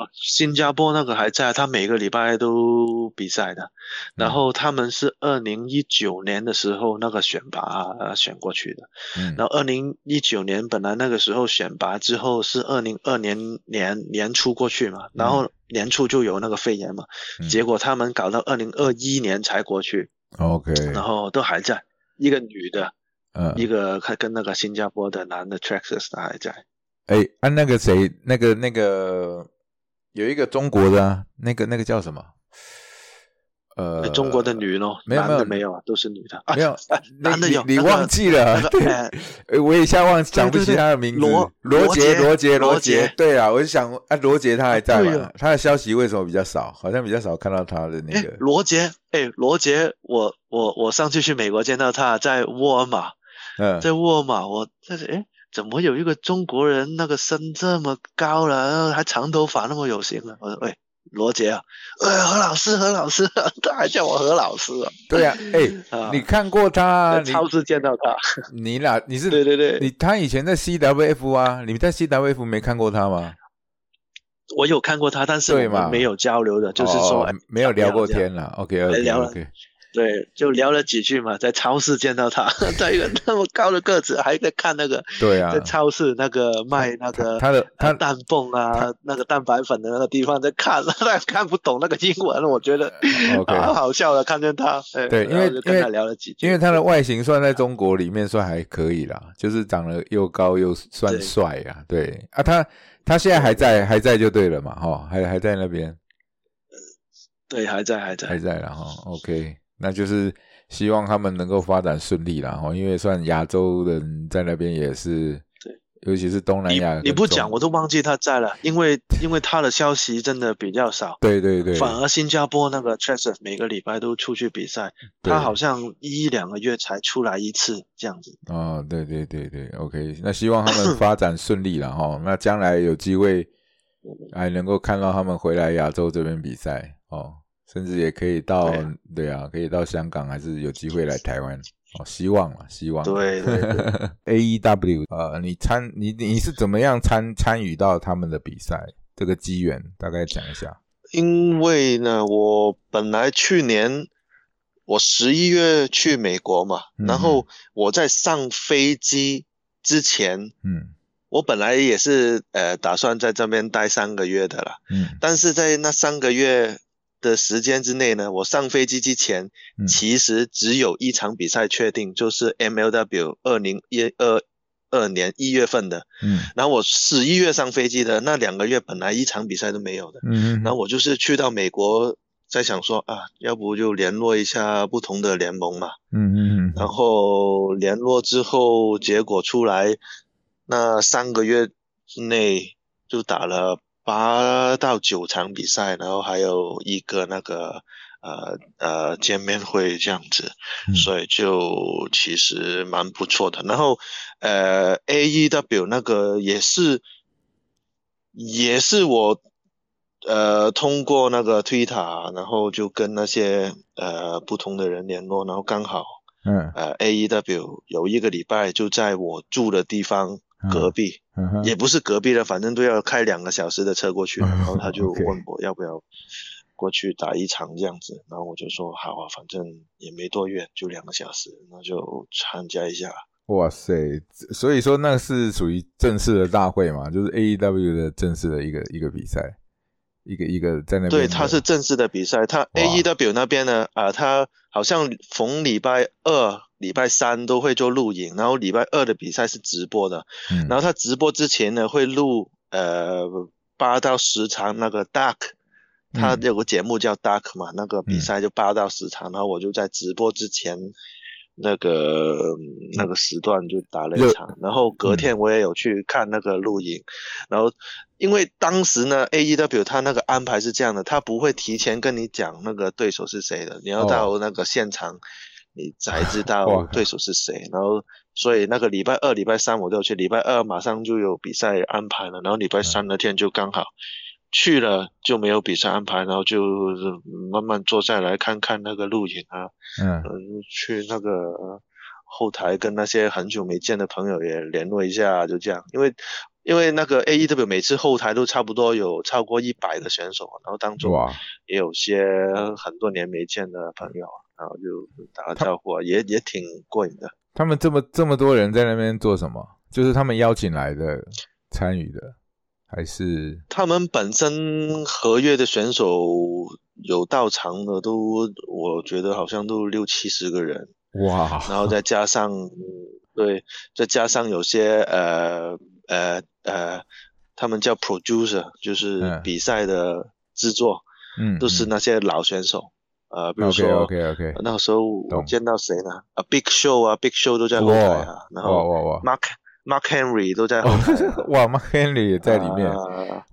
啊，新加坡那个还在，他每个礼拜都比赛的。然后他们是二零一九年的时候那个选拔、呃、选过去的。嗯然后二零一九年本来那个时候选拔之后是二零二年年年初过去嘛，然后年初就有那个肺炎嘛，嗯结果他们搞到二零二一年才过去，OK，然后都还在。一个女的，嗯，一个还跟那个新加坡的男的的还在。哎，按、那个谁，那个那个有一个中国的、啊，那个那个叫什么？呃，中国的女咯，没有男的没有没有啊，都是女的。啊没有，那男的有你忘记了？对，我一下忘想不起他的名字。罗罗杰，罗罗杰，罗罗杰对啊，我就想啊，罗杰他还在吗？他的消息为什么比较少？好像比较少看到他的那哎个，。罗杰，哎，罗杰，我我我上次去美国见到他在沃尔玛，嗯，在沃尔玛，我在这哎，怎么有一个中国人那个身这么高了，还长头发那么有型了？我说喂，罗杰啊，哎，何老师，何老师，他还叫我何老师啊。对啊，哎，啊你看过他？在超市见到他，你俩你是对对对，你他以前在 CWF 啊，你们在 CWF 没看过他吗？我有看过他，但是我们没有交流的，就是说、没有聊过天了。OK OK OK，对，就聊了几句嘛，在超市见到他，在一个那么高的个子，还在看那个，对啊。在，超市那个卖那个他的他呃蛋泵啊，那个蛋白粉的那个地方在看，他 看不懂那个英文，我觉得好好笑的，看见他，哎对因为然后就跟他聊了几句，因为他的外形算在中国里面算还可以啦，就是长得又高又算帅啊。对。啊，他他现在还在还在就对了嘛，哈，还还在那边。对还在还在。还在，在然后 OK，那就是希望他们能够发展顺利啦，哈，因为算亚洲人在那边也是对尤其是东南亚。你不讲我都忘记他在了，因为因为他的消息真的比较少。对对对。反而新加坡那个 t r e s e r 每个礼拜都出去比赛，他好像一两个月才出来一次这样子。哦，对对对对，OK，那希望他们发 展顺利了哈。那将来有机会还能够看到他们回来亚洲这边比赛哦。甚至也可以到，对啊，可以到香港，还是有机会来台湾哦。希望啊，希望。对对。A E W，呃，你参你你是怎么样参参与到他们的比赛？这个机缘大概讲一下。因为呢，我本来去年我十一月去美国嘛，然后我在上飞机之前，嗯，我本来也是呃打算在这边待三个月的啦，嗯，但是在那三个月。的时间之内呢，我上飞机之前，其实只有一场比赛确定，就是 MLW 二零一二二年一月份的。嗯，然后我十一月上飞机的那两个月，本来一场比赛都没有的。嗯然后我就是去到美国，在想说啊，要不就联络一下不同的联盟嘛。嗯嗯嗯。然后联络之后，结果出来，那三个月之内就打了。八到九场比赛，然后还有一个那个呃呃见面会这样子，所以就其实蛮不错的。然后呃 A E W 那个也是也是我呃通过那个推塔，然后就跟那些呃不同的人联络，然后刚好嗯呃 A E W 有一个礼拜就在我住的地方。隔壁，也不是隔壁的，反正都要开两个小时的车过去。然后他就问我要不要过去打一场这样子，然后我就说好啊，反正也没多远，就两个小时，那就参加一下。哇塞，所以说那是属于正式的大会嘛，就是 A E W 的正式的一个一个比赛，一个一个在那边。对，他是正式的比赛，他 A E W 那边呢，啊，他好像逢礼拜二。礼拜三都会做录影，然后礼拜二的比赛是直播的。嗯，然后他直播之前呢，会录呃八到十场那个 Dark，他有个节目叫 Dark 嘛，那个比赛就八到十场，然后我就在直播之前那个那个时段就打了一场，然后隔天我也有去看那个录影，然后因为当时呢 A E W 他那个安排是这样的，他不会提前跟你讲那个对手是谁的，你要到那个现场。你才知道对手是谁，然后所以那个礼拜二、礼拜三我都要去，礼拜二马上就有比赛安排了，然后礼拜三那天就刚好去了，就没有比赛安排，然后就慢慢坐下来看看那个录影啊，嗯，去那个后台跟那些很久没见的朋友也联络一下，就这样，因为因为那个 A E W 每次后台都差不多有超过一百个选手，然后当中也有些很多年没见的朋友。然后就打个招呼，也也挺过瘾的。他们这么这么多人在那边做什么？就是他们邀请来的参与的，还是他们本身合约的选手有到场的都，我觉得好像都六七十个人哇。然后再加上对，再加上有些呃呃呃，他们叫 producer，就是比赛的制作，嗯，都是那些老选手。呃，比如说，OK OK，那时候我见到谁呢？啊，Big Show 啊，Big Show 都在后台啊，然后 Mark Mark Henry 都在后台，哇，Mark Henry 也在里面，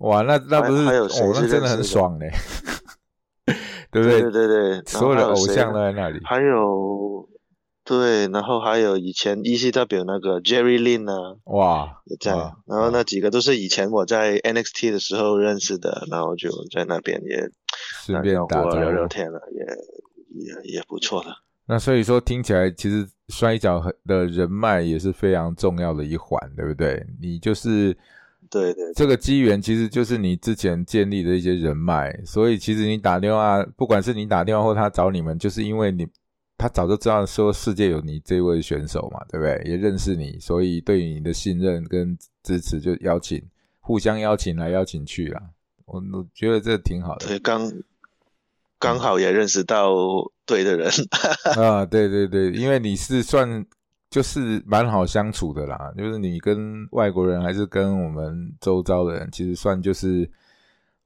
哇，那那不是，哦，那真的很爽嘞，对不对？对对对，所有的偶像都在那里，还有。对，然后还有以前 ECW 那个 Jerry Lin 啊，哇，也在，然后那几个都是以前我在 NXT 的时候认识的，然后就在那边也顺便打聊聊天了，也也也不错的。那所以说听起来，其实摔跤的人脉也是非常重要的一环，对不对？你就是对对，这个机缘其实就是你之前建立的一些人脉，所以其实你打电话，不管是你打电话或他找你们，就是因为你。他早就知道说世界有你这位选手嘛，对不对？也认识你，所以对你的信任跟支持就邀请，互相邀请来邀请去啦。我我觉得这挺好的。对，刚刚好也认识到对的人啊，对对对，因为你是算就是蛮好相处的啦，就是你跟外国人还是跟我们周遭的人，其实算就是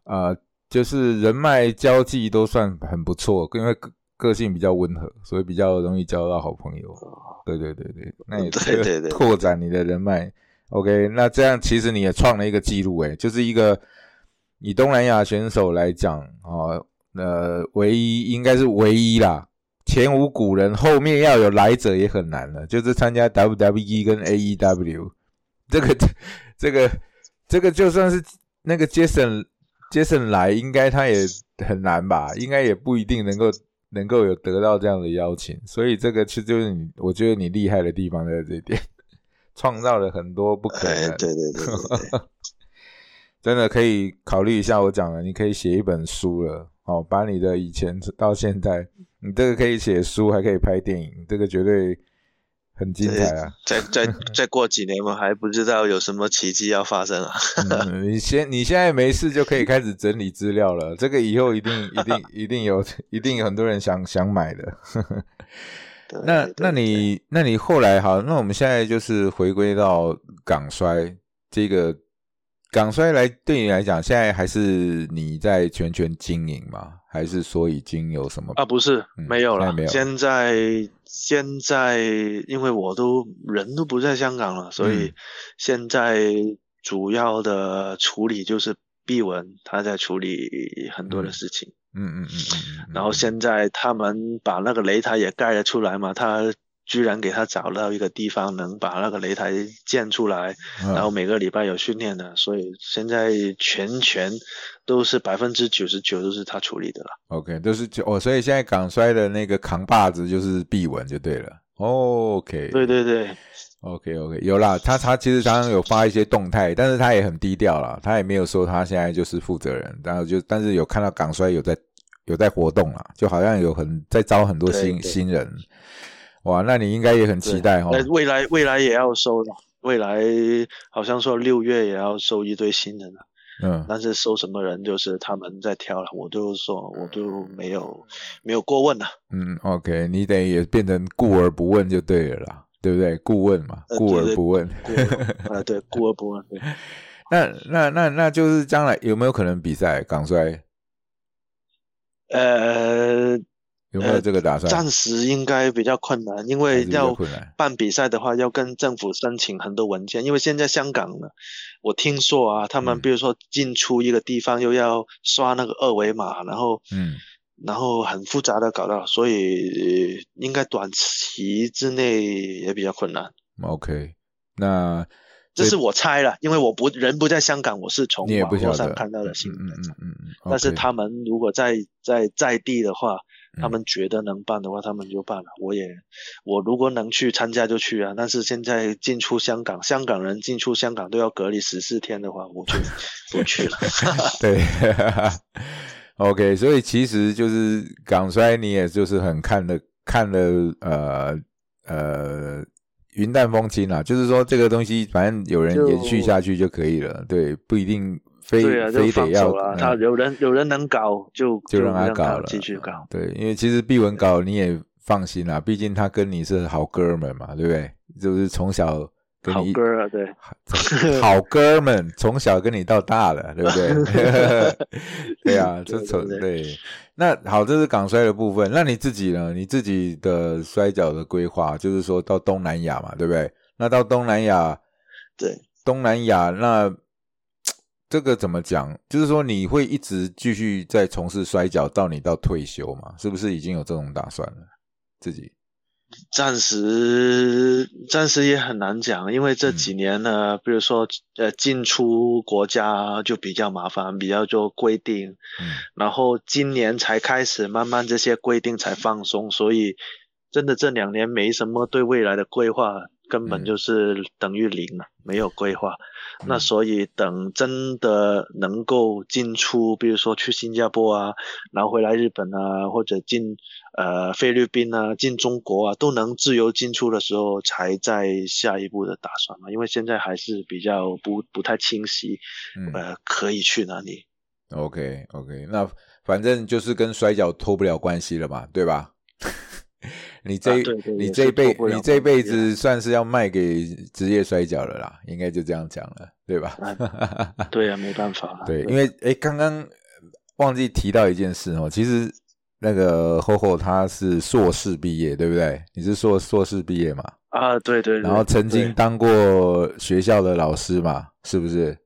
啊，就是人脉交际都算很不错，因为。个性比较温和，所以比较容易交到好朋友。对对对对，那也对对对拓展你的人脉。OK，那这样其实你也创了一个记录，诶，就是一个以东南亚选手来讲啊，呃，唯一应该是唯一啦，前无古人，后面要有来者也很难了，就是参加 WWE 跟 AEW，这个 这个这个就算是那个 Jason Jason 来，应该他也很难吧，应该也不一定能够能够有得到这样的邀请，所以这个其实就是你，我觉得你厉害的地方在这点。创造了很多不可能，对对对，真的可以考虑一下我讲的，你可以写一本书了，哦，把你的以前到现在，你这个可以写书，还可以拍电影，这个绝对很精彩啊！再再再过几年，我还不知道有什么奇迹要发生啊！你先，你现在没事就可以开始整理资料了，这个以后一定一定一定有，一定有很多人想想买的。那那你那你后来好，那我们现在就是回归到港衰这个港衰来对你来讲，现在还是你在全权经营吗？还是说已经有什么啊？不是，没有了，没有。现在现在因为我都人都不在香港了，所以现在主要的处理就是毕文他在处理很多的事情。嗯嗯嗯嗯，然后现在他们把那个雷台也盖了出来嘛，他居然给他找到一个地方能把那个擂台建出来，然后每个礼拜有训练的，所以现在全权都是百分之九十九都是他处理的了。OK，都是哦，所以现在港摔的那个扛把子就是毕文就对了。OK，对对对，OK OK，有啦，他他其实常常有发一些动态，但是他也很低调啦，他也没有说他现在就是负责人，然后就但是有看到港摔有在有在活动啦，就好像有很在招很多新新人，哇，那你应该也很期待哈，未来未来也要收的，未来好像说六月也要收一堆新人了。嗯，但是收什么人就是他们在挑了，我就说我就没有没有过问了。嗯，OK，你得也变成顾而不问就对了啦，对不对？顾问嘛，顾而不问。啊，对，顾而不问。对。那那那那就是将来有没有可能比赛港摔？呃。有没有这个打算？暂时应该比较困难，因为要办比赛的话，要跟政府申请很多文件。因为现在香港呢，我听说啊，他们比如说进出一个地方又要刷那个二维码，然后嗯，然后很复杂的搞到，所以应该短期之内也比较困难。OK，那这是我猜了，因为我不人不在香港，我是从网络上看到的新闻。嗯嗯嗯嗯。但是他们如果在在在地的话。他们觉得能办的话，他们就办了。我也，我如果能去参加就去啊。但是现在进出香港，香港人进出香港都要隔离十四天的话，我就 不去了。对，OK。所以其实就是港衰，你也就是很看的看了呃呃云淡风轻啦。就是说这个东西，反正有人延续下去就可以了。对，不一定。对啊，就放手了。他有人有人能搞，就就让他搞了，继续搞。对，因为其实毕文搞你也放心啦，毕竟他跟你是好哥们嘛，对不对？就是从小跟你好哥啊，对，好哥们从小跟你到大的，对不对？对啊，这从对。那好，这是港摔的部分。那你自己呢？你自己的摔跤的规划，就是说到东南亚嘛，对不对？那到东南亚，对，东南亚那。这个怎么讲？就是说你会一直继续在从事摔跤，到你到退休嘛？是不是已经有这种打算了？自己暂时暂时也很难讲，因为这几年呢，比如说呃进出国家就比较麻烦，比较多规定。嗯。然后今年才开始慢慢这些规定才放松，所以真的这两年没什么对未来的规划，根本就是等于零了，没有规划。那所以等真的能够进出，比如说去新加坡啊，然后回来日本啊，或者进呃菲律宾啊，进中国啊，都能自由进出的时候，才在下一步的打算嘛。因为现在还是比较不不太清晰，呃，可以去哪里？OK OK，那反正就是跟摔跤脱不了关系了嘛，对吧？你这你这一辈你这一辈子算是要卖给职业摔跤了啦，应该就这样讲了，对吧？对啊，没办法。对，因为哎，刚刚忘记提到一件事哦，其实那个厚厚他是硕士毕业，对不对？你是硕硕士毕业嘛？啊，对对。然后曾经当过学校的老师嘛，是不是？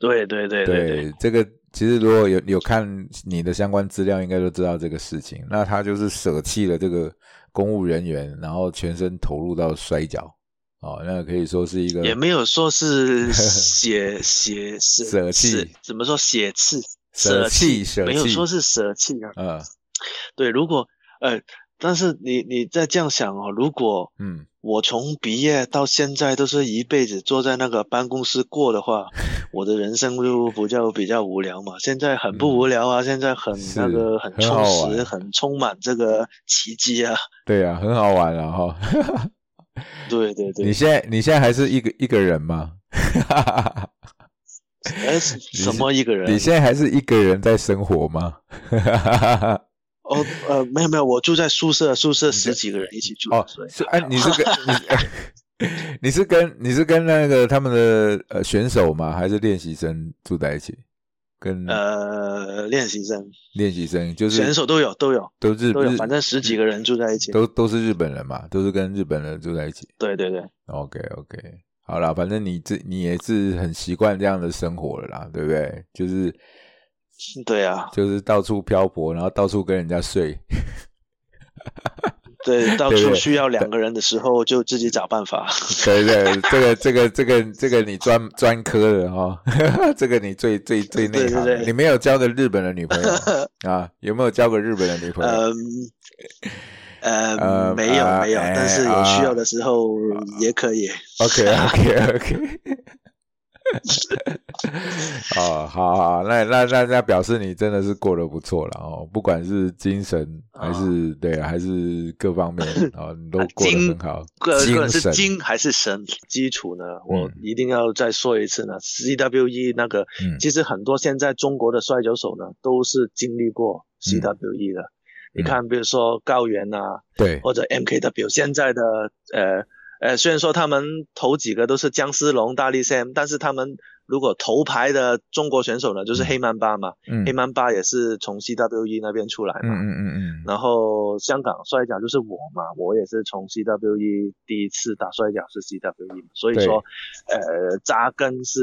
对对对对。这个其实如果有有看你的相关资料，应该都知道这个事情。那他就是舍弃了这个公务人员，然后全身投入到摔跤。哦，那可以说是一个，也没有说是 写写舍弃，怎么说写弃舍弃舍弃，没有说是舍弃啊。嗯，对，如果呃，但是你你再这样想哦，如果嗯，我从毕业到现在都是一辈子坐在那个办公室过的话，我的人生就比较比较无聊嘛。现在很不无聊啊，现在很那个很充实，很充满这个奇迹啊。对啊，很好玩啊哈。对对对，你现在你现在还是一个一个人吗？哎，什么一个人？你现在还是一个人在生活吗？哦呃，没有没有，我住在宿舍，宿舍十几个人一起住。哦，是哎，你是跟 你是跟你是跟那个他们的呃选手吗？还是练习生住在一起？跟呃练习生，练习生就是选手都有都有都是都有，反正十几个人住在一起，都都是日本人嘛，都是跟日本人住在一起。对对对，OK OK，好了，反正你这你也是很习惯这样的生活了啦，对不对？就是对啊，就是到处漂泊，然后到处跟人家睡。对，到处需要两个人的时候，就自己找办法。对对，这个这个这个这个你专专科的哈，这个你最最最内行。你没有交个日本的女朋友啊？有没有交个日本的女朋友？呃呃，没有没有，但是有需要的时候也可以。OK OK OK。哦，好好，那那那那表示你真的是过得不错了哦，不管是精神还是对，还是各方面啊，你都过得很好。个个是精还是神？基础呢？我一定要再说一次呢。CWE 那个，其实很多现在中国的摔跤手呢，都是经历过 CWE 的。你看，比如说高原啊，对，或者 MKW 现在的呃。呃，虽然说他们头几个都是姜思龙、大力 Sam，但是他们如果头牌的中国选手呢，就是黑曼巴嘛。嗯。黑曼巴也是从 CWE 那边出来嘛。嗯嗯嗯嗯。然后香港摔跤就是我嘛，我也是从 CWE 第一次打摔跤是 CWE，所以说，呃，扎根是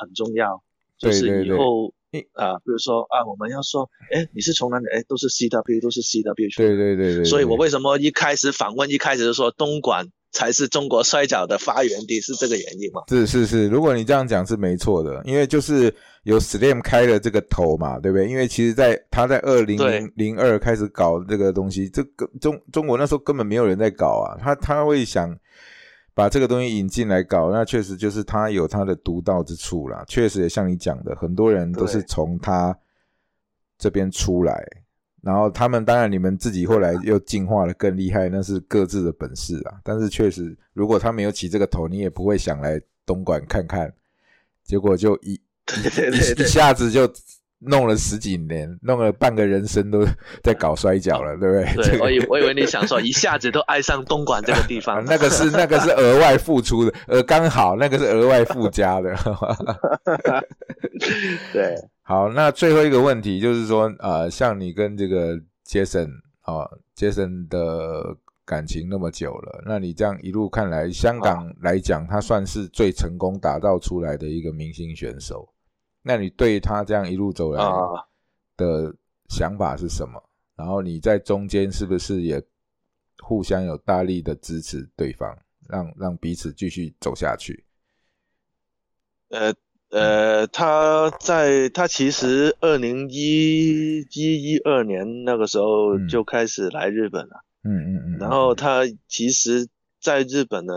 很重要。就是以后啊，比如说啊，我们要说，哎，你是从哪里？哎，都是 CWE，都是 CWE。对对对对。所以我为什么一开始访问，一开始就说东莞？才是中国摔跤的发源地，是这个原因吗？是是是，如果你这样讲是没错的，因为就是有 Slam 开了这个头嘛，对不对？因为其实，在他在二零零零二开始搞这个东西，这个中中国那时候根本没有人在搞啊，他他会想把这个东西引进来搞，那确实就是他有他的独到之处啦。确实也像你讲的，很多人都是从他这边出来。然后他们当然，你们自己后来又进化的更厉害，那是各自的本事啊。但是确实，如果他没有起这个头，你也不会想来东莞看看。结果就一一一下子就弄了十几年，弄了半个人生都在搞摔跤了，对不对？对，我以我以为你想说一下子都爱上东莞这个地方，那个是那个是额外付出的，呃，刚好那个是额外附加的。对。好，那最后一个问题就是说，呃，像你跟这个杰森啊，杰森的感情那么久了，那你这样一路看来，香港来讲，他算是最成功打造出来的一个明星选手。那你对他这样一路走来的想法是什么？然后你在中间是不是也互相有大力的支持对方，让让彼此继续走下去？呃。呃，他在他其实二零一一一二年那个时候就开始来日本了，嗯嗯嗯，然后他其实在日本呢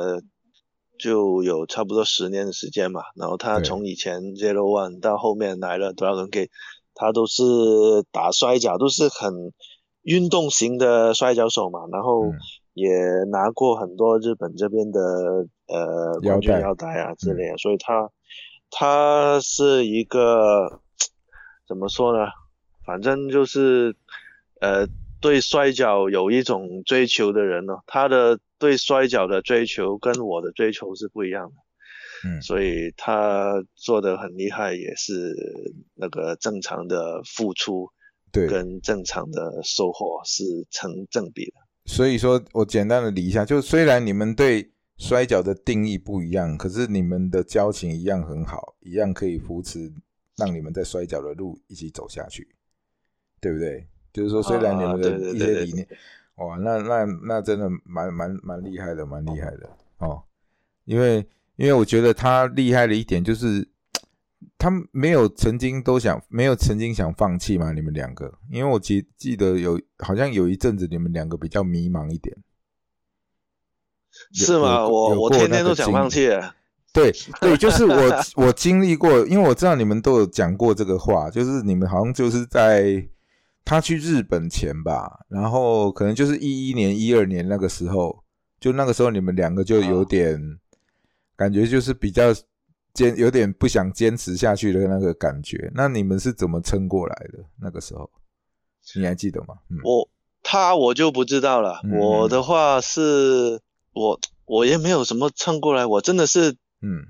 就有差不多十年的时间嘛，然后他从以前 Zero One 到后面来了 Dragon Gate，他都是打摔跤，都是很运动型的摔跤手嘛，然后也拿过很多日本这边的呃冠军腰带啊之类的，所以他。他是一个怎么说呢？反正就是，呃，对摔跤有一种追求的人呢。他的对摔跤的追求跟我的追求是不一样的。嗯，所以他做的很厉害，也是那个正常的付出，对，跟正常的收获是成正比的。所以说我简单的理一下，就虽然你们对摔跤的定义不一样，可是你们的交情一样很好，一样可以扶持，让你们在摔跤的路一起走下去，对不对？就是说，虽然你们的一些理念，哇，那那那真的蛮蛮蛮厉害的，蛮厉害的哦。因为因为我觉得他厉害的一点就是，他没有曾经都想，没有曾经想放弃嘛。你们两个，因为我记记得有好像有一阵子你们两个比较迷茫一点，是吗？我我天天都想放弃。对对，就是我我经历过，因为我知道你们都有讲过这个话，就是你们好像就是在。他去日本前吧，然后可能就是一一年、一二年那个时候，就那个时候你们两个就有点感觉，就是比较坚，有点不想坚持下去的那个感觉。那你们是怎么撑过来的？那个时候你还记得吗？我他我就不知道了。我的话是我我也没有什么撑过来，我真的是嗯。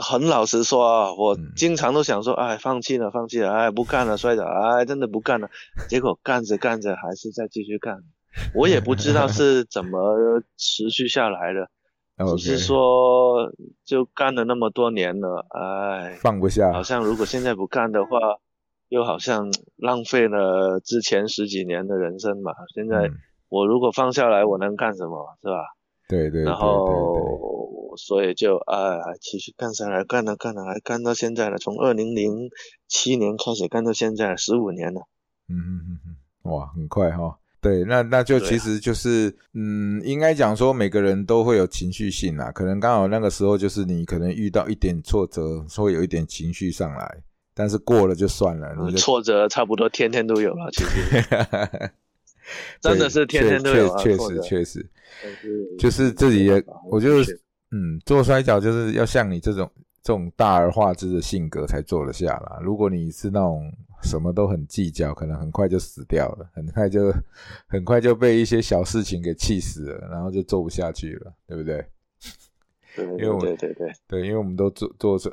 很老实说啊，我经常都想说，哎，放弃了，放弃了，哎，不干了，摔着，哎，真的不干了。结果干着干着还是在继续干，我也不知道是怎么持续下来的，只是说就干了那么多年了，哎，放不下。好像如果现在不干的话，又好像浪费了之前十几年的人生嘛。现在我如果放下来，我能干什么，是吧？对对。然后。所以就啊，继续干下来，干了干了，还干到现在了。从二零零七年开始干到现在，十五年了。嗯嗯嗯嗯，哇，很快哈。对，那那就其实就是，嗯，应该讲说每个人都会有情绪性啊，可能刚好那个时候就是你可能遇到一点挫折，会有一点情绪上来，但是过了就算了。挫折差不多天天都有了，其实。真的是天天都有确实确实，就是自己也，我就。嗯，做摔跤就是要像你这种这种大而化之的性格才做得下啦。如果你是那种什么都很计较，可能很快就死掉了，很快就 很快就被一些小事情给气死了，然后就做不下去了，对不对？对，因为对对对对，因为我们都做做做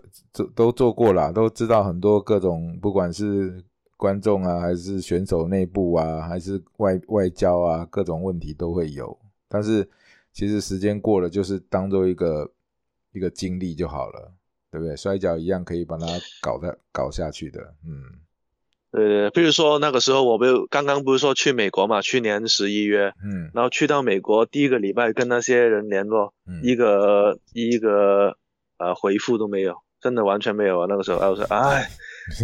都做过了，都知道很多各种，不管是观众啊，还是选手内部啊，还是外外交啊，各种问题都会有，但是。其实时间过了，就是当做一个一个经历就好了，对不对？摔跤一样可以把它搞的搞下去的，嗯。呃，比如说那个时候，我不刚刚不是说去美国嘛？去年十一月，嗯，然后去到美国第一个礼拜跟那些人联络，一个一个呃回复都没有，真的完全没有啊。那个时候，我说，哎，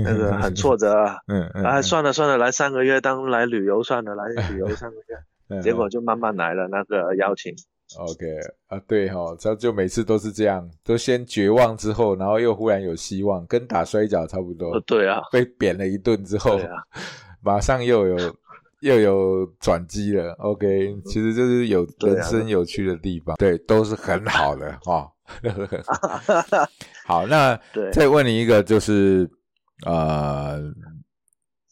那个很挫折啊，嗯 嗯，哎，算了算了，来三个月当来旅游算了，来旅游三个月，结果就慢慢来了那个邀请。OK 啊，对哈，他就每次都是这样，都先绝望之后，然后又忽然有希望，跟打摔跤差不多。对啊，被扁了一顿之后，马上又有 又有转机了。OK，其实就是有人生有趣的地方，对，都是很好的哈。好，那再问你一个，就是呃。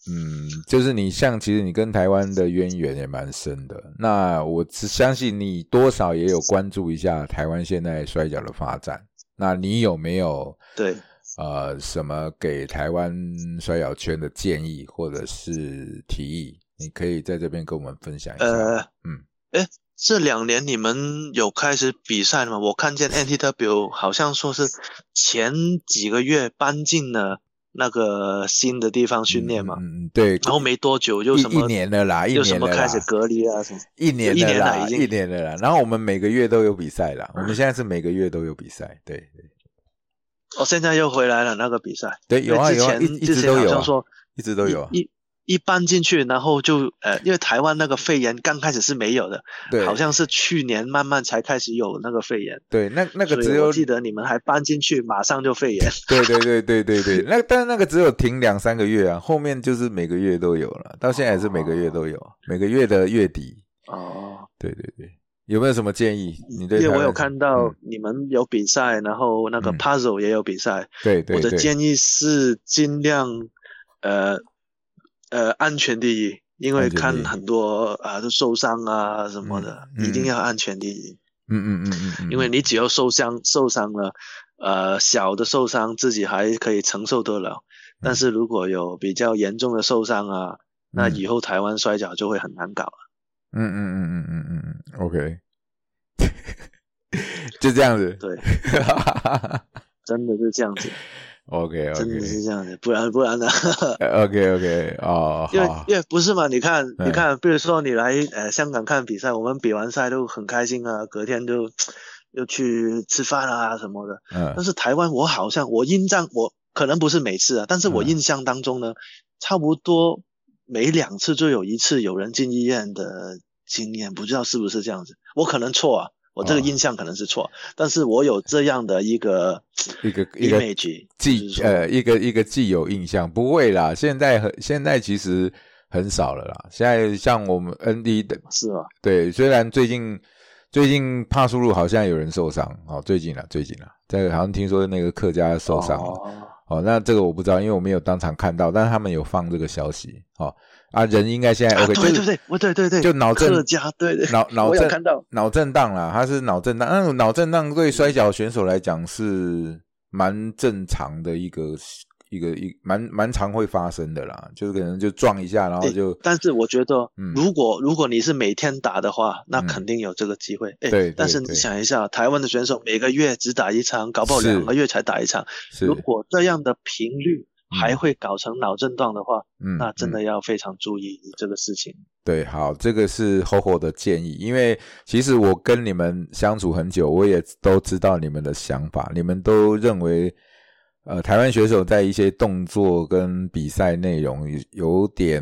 嗯，就是你像，其实你跟台湾的渊源也蛮深的。那我只相信你多少也有关注一下台湾现在摔跤的发展。那你有没有对呃什么给台湾摔跤圈的建议或者是提议？你可以在这边跟我们分享一下。呃，嗯，哎，这两年你们有开始比赛了吗？我看见 NTW 好像说是前几个月搬进了。那个新的地方训练嘛，嗯，对，然后没多久就什么一年了啦，又什么开始隔离啊什么，一年一年了，一年了啦。然后我们每个月都有比赛啦，我们现在是每个月都有比赛，对对。哦，现在又回来了那个比赛，对，有啊有啊，一直都有，说一直都有。一一搬进去，然后就呃，因为台湾那个肺炎刚开始是没有的，对，好像是去年慢慢才开始有那个肺炎。对，那那个只有记得你们还搬进去，马上就肺炎。对对对对对对，那但是那个只有停两三个月啊，后面就是每个月都有了，到现在也是每个月都有，每个月的月底。哦，对对对，有没有什么建议？你对？因为我有看到你们有比赛，然后那个 Puzzle 也有比赛。对对，我的建议是尽量呃。呃，安全第一，因为看很多啊都受伤啊什么的，一定要安全第一。嗯嗯嗯嗯，因为你只要受伤受伤了，呃，小的受伤自己还可以承受得了，但是如果有比较严重的受伤啊，那以后台湾摔跤就会很难搞了。嗯嗯嗯嗯嗯嗯嗯，OK，就这样子。对，真的是这样子。OK OK，真的是这样的，不然不然呢？OK OK，哦，因为因为不是嘛？你看你看，比如说你来呃香港看比赛，我们比完赛都很开心啊，隔天就 又去吃饭啊什么的。嗯。但是台湾我好像我印象我可能不是每次啊，但是我印象当中呢，差不多每两次就有一次有人进医院的经验，不知道是不是这样子？我可能错啊。我这个印象可能是错，但是我有这样的一个一个一个既呃一个一个既有印象，不会啦，现在很现在其实很少了啦。现在像我们 N D 的，是啊，对，虽然最近最近帕苏路好像有人受伤哦，最近了最近了，这个好像听说那个客家受伤了。哦，那这个我不知道，因为我没有当场看到，但是他们有放这个消息哦。啊，人应该现在 OK，对对对，我对对对，就脑震，对对，脑脑震，看到脑震荡啦，他是脑震荡，那脑震荡对摔跤选手来讲是蛮正常的一个一个一蛮蛮常会发生的啦，就是可能就撞一下，然后就。但是我觉得，如果如果你是每天打的话，那肯定有这个机会。对，但是你想一下，台湾的选手每个月只打一场，搞不好两个月才打一场，如果这样的频率。还会搞成脑震荡的话，嗯，那真的要非常注意这个事情。对，好，这个是厚厚的建议，因为其实我跟你们相处很久，我也都知道你们的想法，你们都认为，呃，台湾选手在一些动作跟比赛内容有点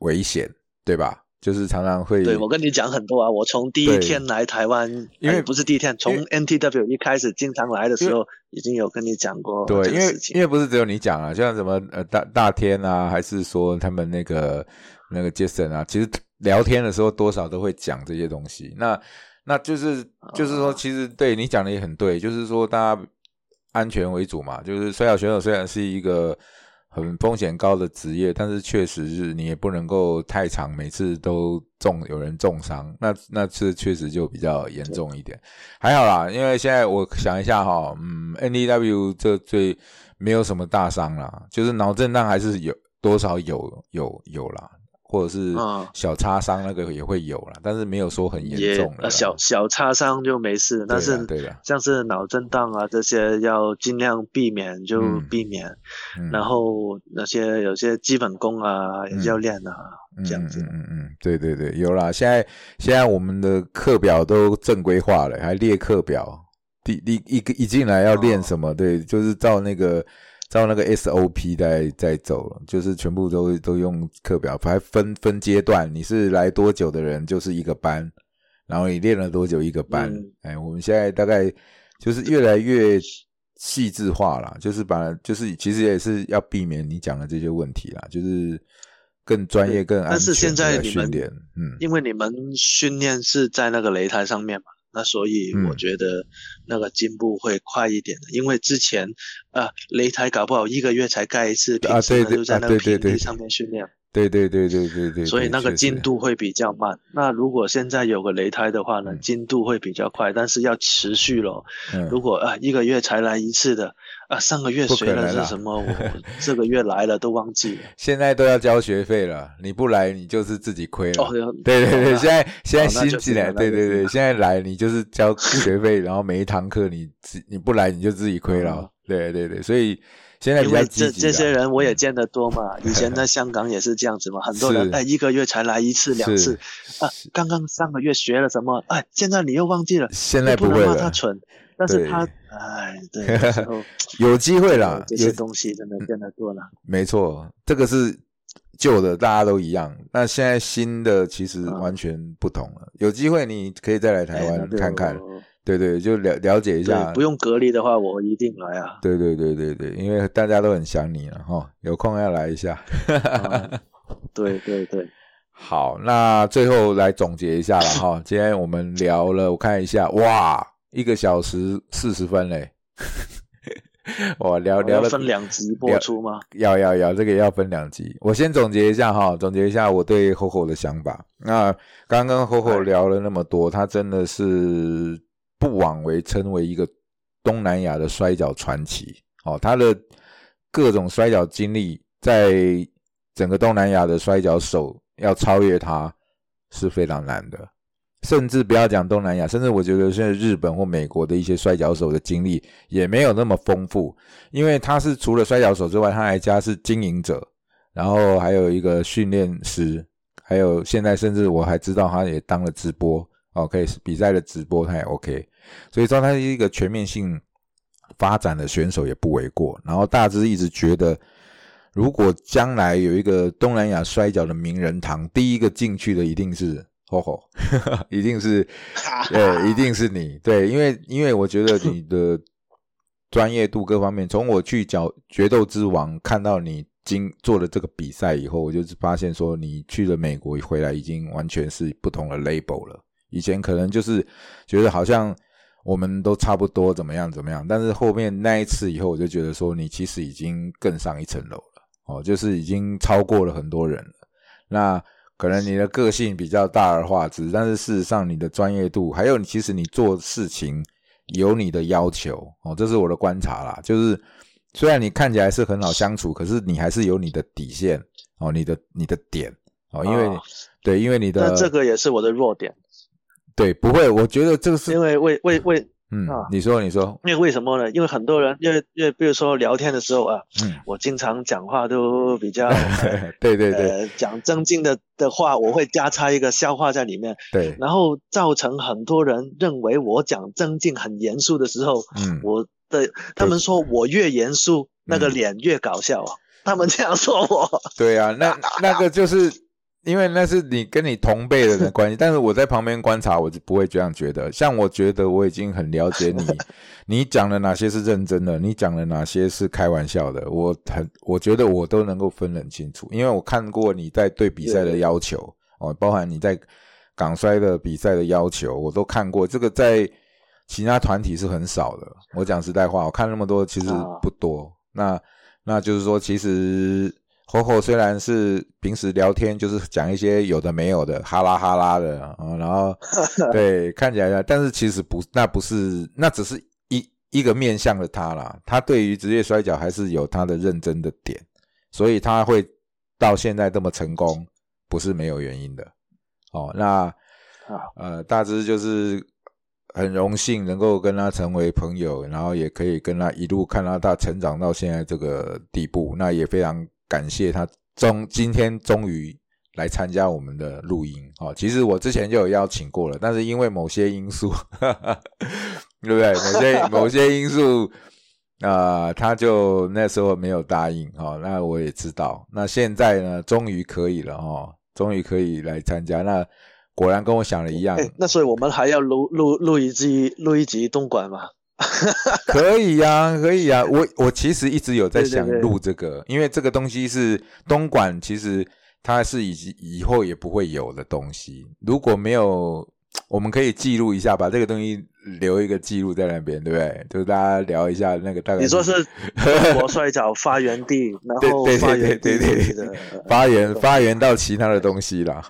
危险，对吧？就是常常会，对我跟你讲很多啊。我从第一天来台湾，因为不是第一天，从 NTW 一开始经常来的时候，已经有跟你讲过。对，因为因为不是只有你讲啊，像什么呃大大天啊，还是说他们那个那个 Jason 啊，其实聊天的时候多少都会讲这些东西。那那就是就是说，其实对你讲的也很对，就是说大家安全为主嘛。就是摔跤选手虽然是一个。很风险高的职业，但是确实是你也不能够太长，每次都重有人重伤，那那次确实就比较严重一点。还好啦，因为现在我想一下哈，嗯，N D W 这最没有什么大伤啦，就是脑震荡还是有多少有有有啦。或者是小擦伤，那个也会有了，但是没有说很严重了。小小擦伤就没事，但是对的，像是脑震荡啊这些，要尽量避免就避免。然后那些有些基本功啊要练啊，这样子。嗯嗯，对对对，有啦。现在现在我们的课表都正规化了，还列课表。第第一个一进来要练什么？对，就是照那个。照那个 SOP 在在走了，就是全部都都用课表，还分分阶段。你是来多久的人，就是一个班，然后你练了多久一个班。哎，我们现在大概就是越来越细致化了，就是把就是其实也是要避免你讲的这些问题啦，就是更专业、更安全的训练。嗯，因为你们训练是在那个擂台上面嘛。那所以我觉得那个进步会快一点的，因为之前啊擂台搞不好一个月才盖一次，平时就在那个平地上面训练。对对对对对对。所以那个进度会比较慢。那如果现在有个雷胎的话呢，进度会比较快，但是要持续咯。如果啊一个月才来一次的。啊，上个月学的是什么？我 这个月来了都忘记了。现在都要交学费了，你不来你就是自己亏了。对对对，现在现在新进来，对对对，现在来你就是交学费，然后每一堂课你自你不来你就自己亏了。对对对，所以现在因为这这些人我也见得多嘛，以前在香港也是这样子嘛，很多人哎一个月才来一次两次啊，刚刚上个月学了什么，哎，现在你又忘记了，现在不能骂他蠢。但是他，哎，对，有 机会啦，这些东西真的见得多了。没错，这个是旧的，大家都一样。那现在新的其实完全不同了。有机会你可以再来台湾看看，对对，就了了解一下。不用隔离的话，我一定来啊。对对对对对，因为大家都很想你了哈，有空要来一下。对对对，好，那最后来总结一下了哈。今天我们聊了，我看一下，哇。一个小时四十分嘞，我聊聊了分两集播出吗？要要要，这个要分两集。我先总结一下哈，总结一下我对 HoHo 的想法。那刚刚 HoHo 聊了那么多，他真的是不枉为称为一个东南亚的摔跤传奇哦。他的各种摔跤经历，在整个东南亚的摔跤手要超越他是非常难的。甚至不要讲东南亚，甚至我觉得现在日本或美国的一些摔跤手的经历也没有那么丰富，因为他是除了摔跤手之外，他还加是经营者，然后还有一个训练师，还有现在甚至我还知道他也当了直播，OK 比赛的直播他也 OK，所以说他是一个全面性发展的选手也不为过。然后大致一直觉得，如果将来有一个东南亚摔跤的名人堂，第一个进去的一定是。吼吼，一定是，对，一定是你，对，因为因为我觉得你的专业度各方面，从我去角决斗之王看到你经做了这个比赛以后，我就是发现说你去了美国回来已经完全是不同的 label 了。以前可能就是觉得好像我们都差不多怎么样怎么样，但是后面那一次以后，我就觉得说你其实已经更上一层楼了，哦，就是已经超过了很多人了。那。可能你的个性比较大而化之，但是事实上你的专业度，还有你其实你做事情有你的要求哦，这是我的观察啦。就是虽然你看起来是很好相处，可是你还是有你的底线哦，你的你的点哦，因为对，因为你的这个也是我的弱点。对，不会，我觉得这个是因为为为为。嗯，你说你说，因为为什么呢？因为很多人，因为因为比如说聊天的时候啊，嗯，我经常讲话都比较，对对对，讲正经的的话，我会加插一个笑话在里面，对，然后造成很多人认为我讲正经很严肃的时候，嗯，我的他们说我越严肃，那个脸越搞笑啊，他们这样说我，对啊，那那个就是。因为那是你跟你同辈的人关系，但是我在旁边观察，我就不会这样觉得。像我觉得我已经很了解你，你讲的哪些是认真的，你讲的哪些是开玩笑的，我很我觉得我都能够分很清楚。因为我看过你在对比赛的要求哦，包含你在港摔的比赛的要求，我都看过。这个在其他团体是很少的。我讲实在话，我看那么多其实不多。那那就是说，其实。火火虽然是平时聊天就是讲一些有的没有的哈拉哈拉的啊，然后 对看起来，但是其实不，那不是，那只是一一个面向的他啦。他对于职业摔跤还是有他的认真的点，所以他会到现在这么成功，不是没有原因的。哦，那呃，大致就是很荣幸能够跟他成为朋友，然后也可以跟他一路看到他成长到现在这个地步，那也非常。感谢他终今天终于来参加我们的录音哦。其实我之前就有邀请过了，但是因为某些因素，对不对？某些 某些因素啊，他就那时候没有答应哦。那我也知道，那现在呢，终于可以了哦，终于可以来参加。那果然跟我想的一样。那所以我们还要录录录一集录一集东莞嘛？可以呀，可以呀。我我其实一直有在想录这个，因为这个东西是东莞，其实它是以以后也不会有的东西。如果没有，我们可以记录一下，把这个东西留一个记录在那边，对不对？就是大家聊一下那个大概。你说是 中国摔跤发源地，然后发源对对对，发源发源到其他的东西了。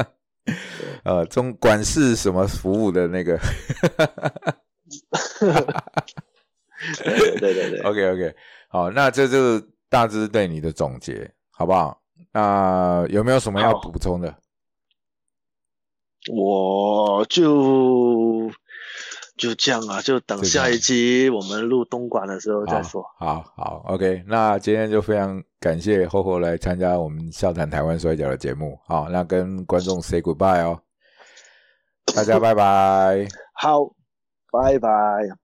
呃，中管事什么服务的那个。对对对，OK OK，好，那这就是大致对你的总结，好不好？那有没有什么要补充的？我就就这样啊，就等下一期我们录东莞的时候再说。好好，OK，那今天就非常感谢厚厚来参加我们笑谈台湾摔跤的节目，好，那跟观众 say goodbye 哦，大家拜拜，好。拜拜。